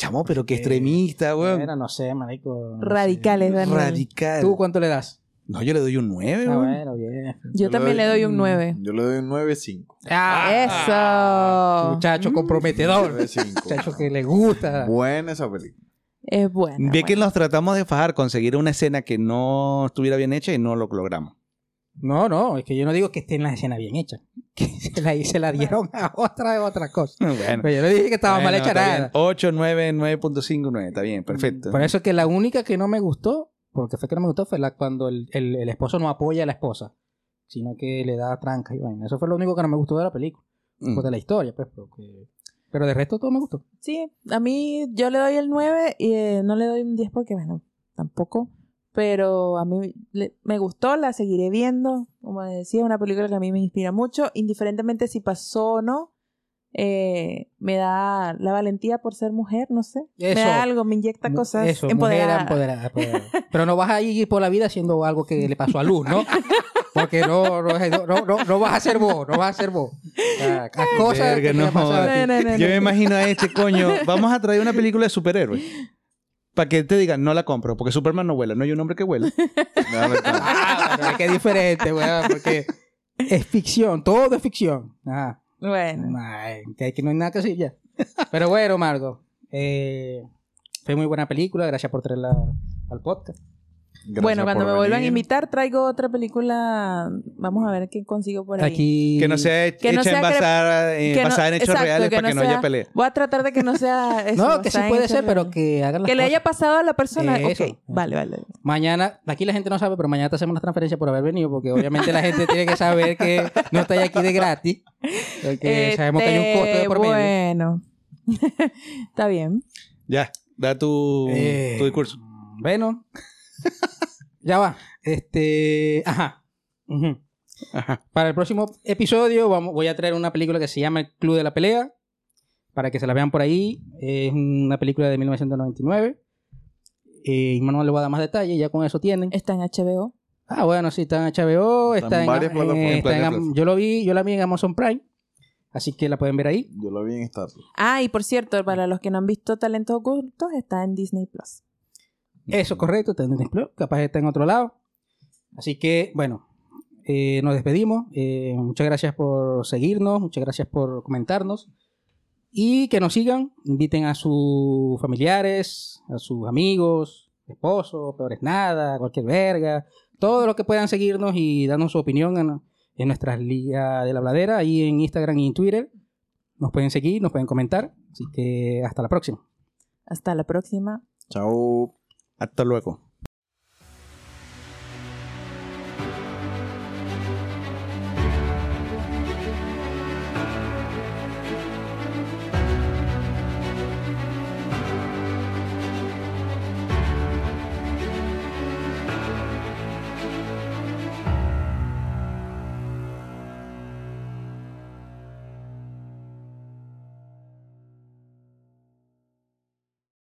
Chamo, pero qué extremista, weón. Bueno, no sé, marico. no. Radicales, Daniel. Radical. ¿Tú cuánto le das? No, yo le doy un 9, Ah, weón. bueno, bien. Yo también le doy un 9. Yo le doy un 9.5. Ah, Eso. Muchacho comprometedor. 9.5. Muchacho que le gusta. Buena esa película. Es buena. Ve que nos tratamos de fajar, conseguir una escena que no estuviera bien hecha y no lo logramos. No, no, es que yo no digo que esté en la escena bien hecha. Que se la, se la dieron a otra de otra cosa. Bueno. Pero yo no dije que estaba mal hecha nada. 8, 9, 9.5, 9. Está bien, perfecto. Por eso es que la única que no me gustó porque fue que no me gustó, fue la, cuando el, el- el esposo no apoya a la esposa, sino que le da tranca y vaina. Eso fue lo único que no me gustó de la película, Mm. pues de la historia, pues, porque- pero de resto todo me gustó. Sí, a mí yo le doy el 9 y eh, no le doy un 10 porque, bueno, tampoco. Pero a mí le- me gustó, la seguiré viendo. Como decía, es una película que a mí me inspira mucho. Indiferentemente si pasó o no, eh, me da la valentía por ser mujer, no sé. Eso. Me da algo, me inyecta cosas. Eso, mujer empoderada, empoderada. Pero no vas a ir por la vida haciendo algo que le pasó a Luz, ¿no? Porque no, no, no, no, no vas a ser vos, no vas a ser vos. Haz cosas Verga, que no a ti. No, no, no, Yo no. me imagino a este coño. Vamos a traer una película de superhéroes. Para que te digan, no la compro, porque Superman no vuela. No hay un hombre que vuela. Dale, dale. Ah, bueno, es que es diferente, weón, porque es ficción, todo es ficción. Ah, Bueno, ay, que hay que no hay nada que decir ya. Pero bueno, Margo, eh, fue muy buena película, gracias por traerla al podcast. Gracias bueno cuando me vuelvan a invitar, traigo otra película. Vamos a ver qué consigo por ahí. Aquí Que no sea Que no hecha en sea cre- basada, en, que no- basada en hechos exacto, reales que para no que no sea- haya pelea. Voy a tratar de que no sea. eso, No, que sí puede ser, pero que hagan las Que le cosas. haya pasado a la persona. Eso. Ok, vale, vale. Mañana, aquí la gente no sabe, pero mañana te hacemos una transferencia por haber venido, porque obviamente la gente tiene que saber que no estáis aquí de gratis. Porque sabemos que hay un costo de por medio. Este, Bueno. Está bien. Ya, da tu, Eh, tu discurso. Bueno, ya va. Este, ajá. Ujú. Ajá. Para el próximo episodio vamos, voy a traer una película que se llama El Club de la Pelea, para que se la vean por ahí. Es una película de 1999. Eh, y no le voy a dar más detalles, ya con eso tienen. Está en HBO. Ah, bueno, sí, está en HBO, Está está, en eh, plataformas. está en plataformas. yo lo vi, yo la vi en Amazon Prime, así que la pueden ver ahí. Yo lo vi en Star. Ah, y por cierto, para los que no han visto Talentos Ocultos, está en Disney Plus. Eso, correcto, está en Disney Plus, capaz está en otro lado. Así que, bueno, eh, nos despedimos. Eh, muchas gracias por seguirnos, muchas gracias por comentarnos. Y que nos sigan, inviten a sus familiares, a sus amigos, esposos, peores nada, cualquier verga, todo lo que puedan seguirnos y darnos su opinión en, en nuestras ligas de la bladera, ahí en Instagram y en Twitter. Nos pueden seguir, nos pueden comentar. Así que hasta la próxima. Hasta la próxima. Chao. Hasta luego.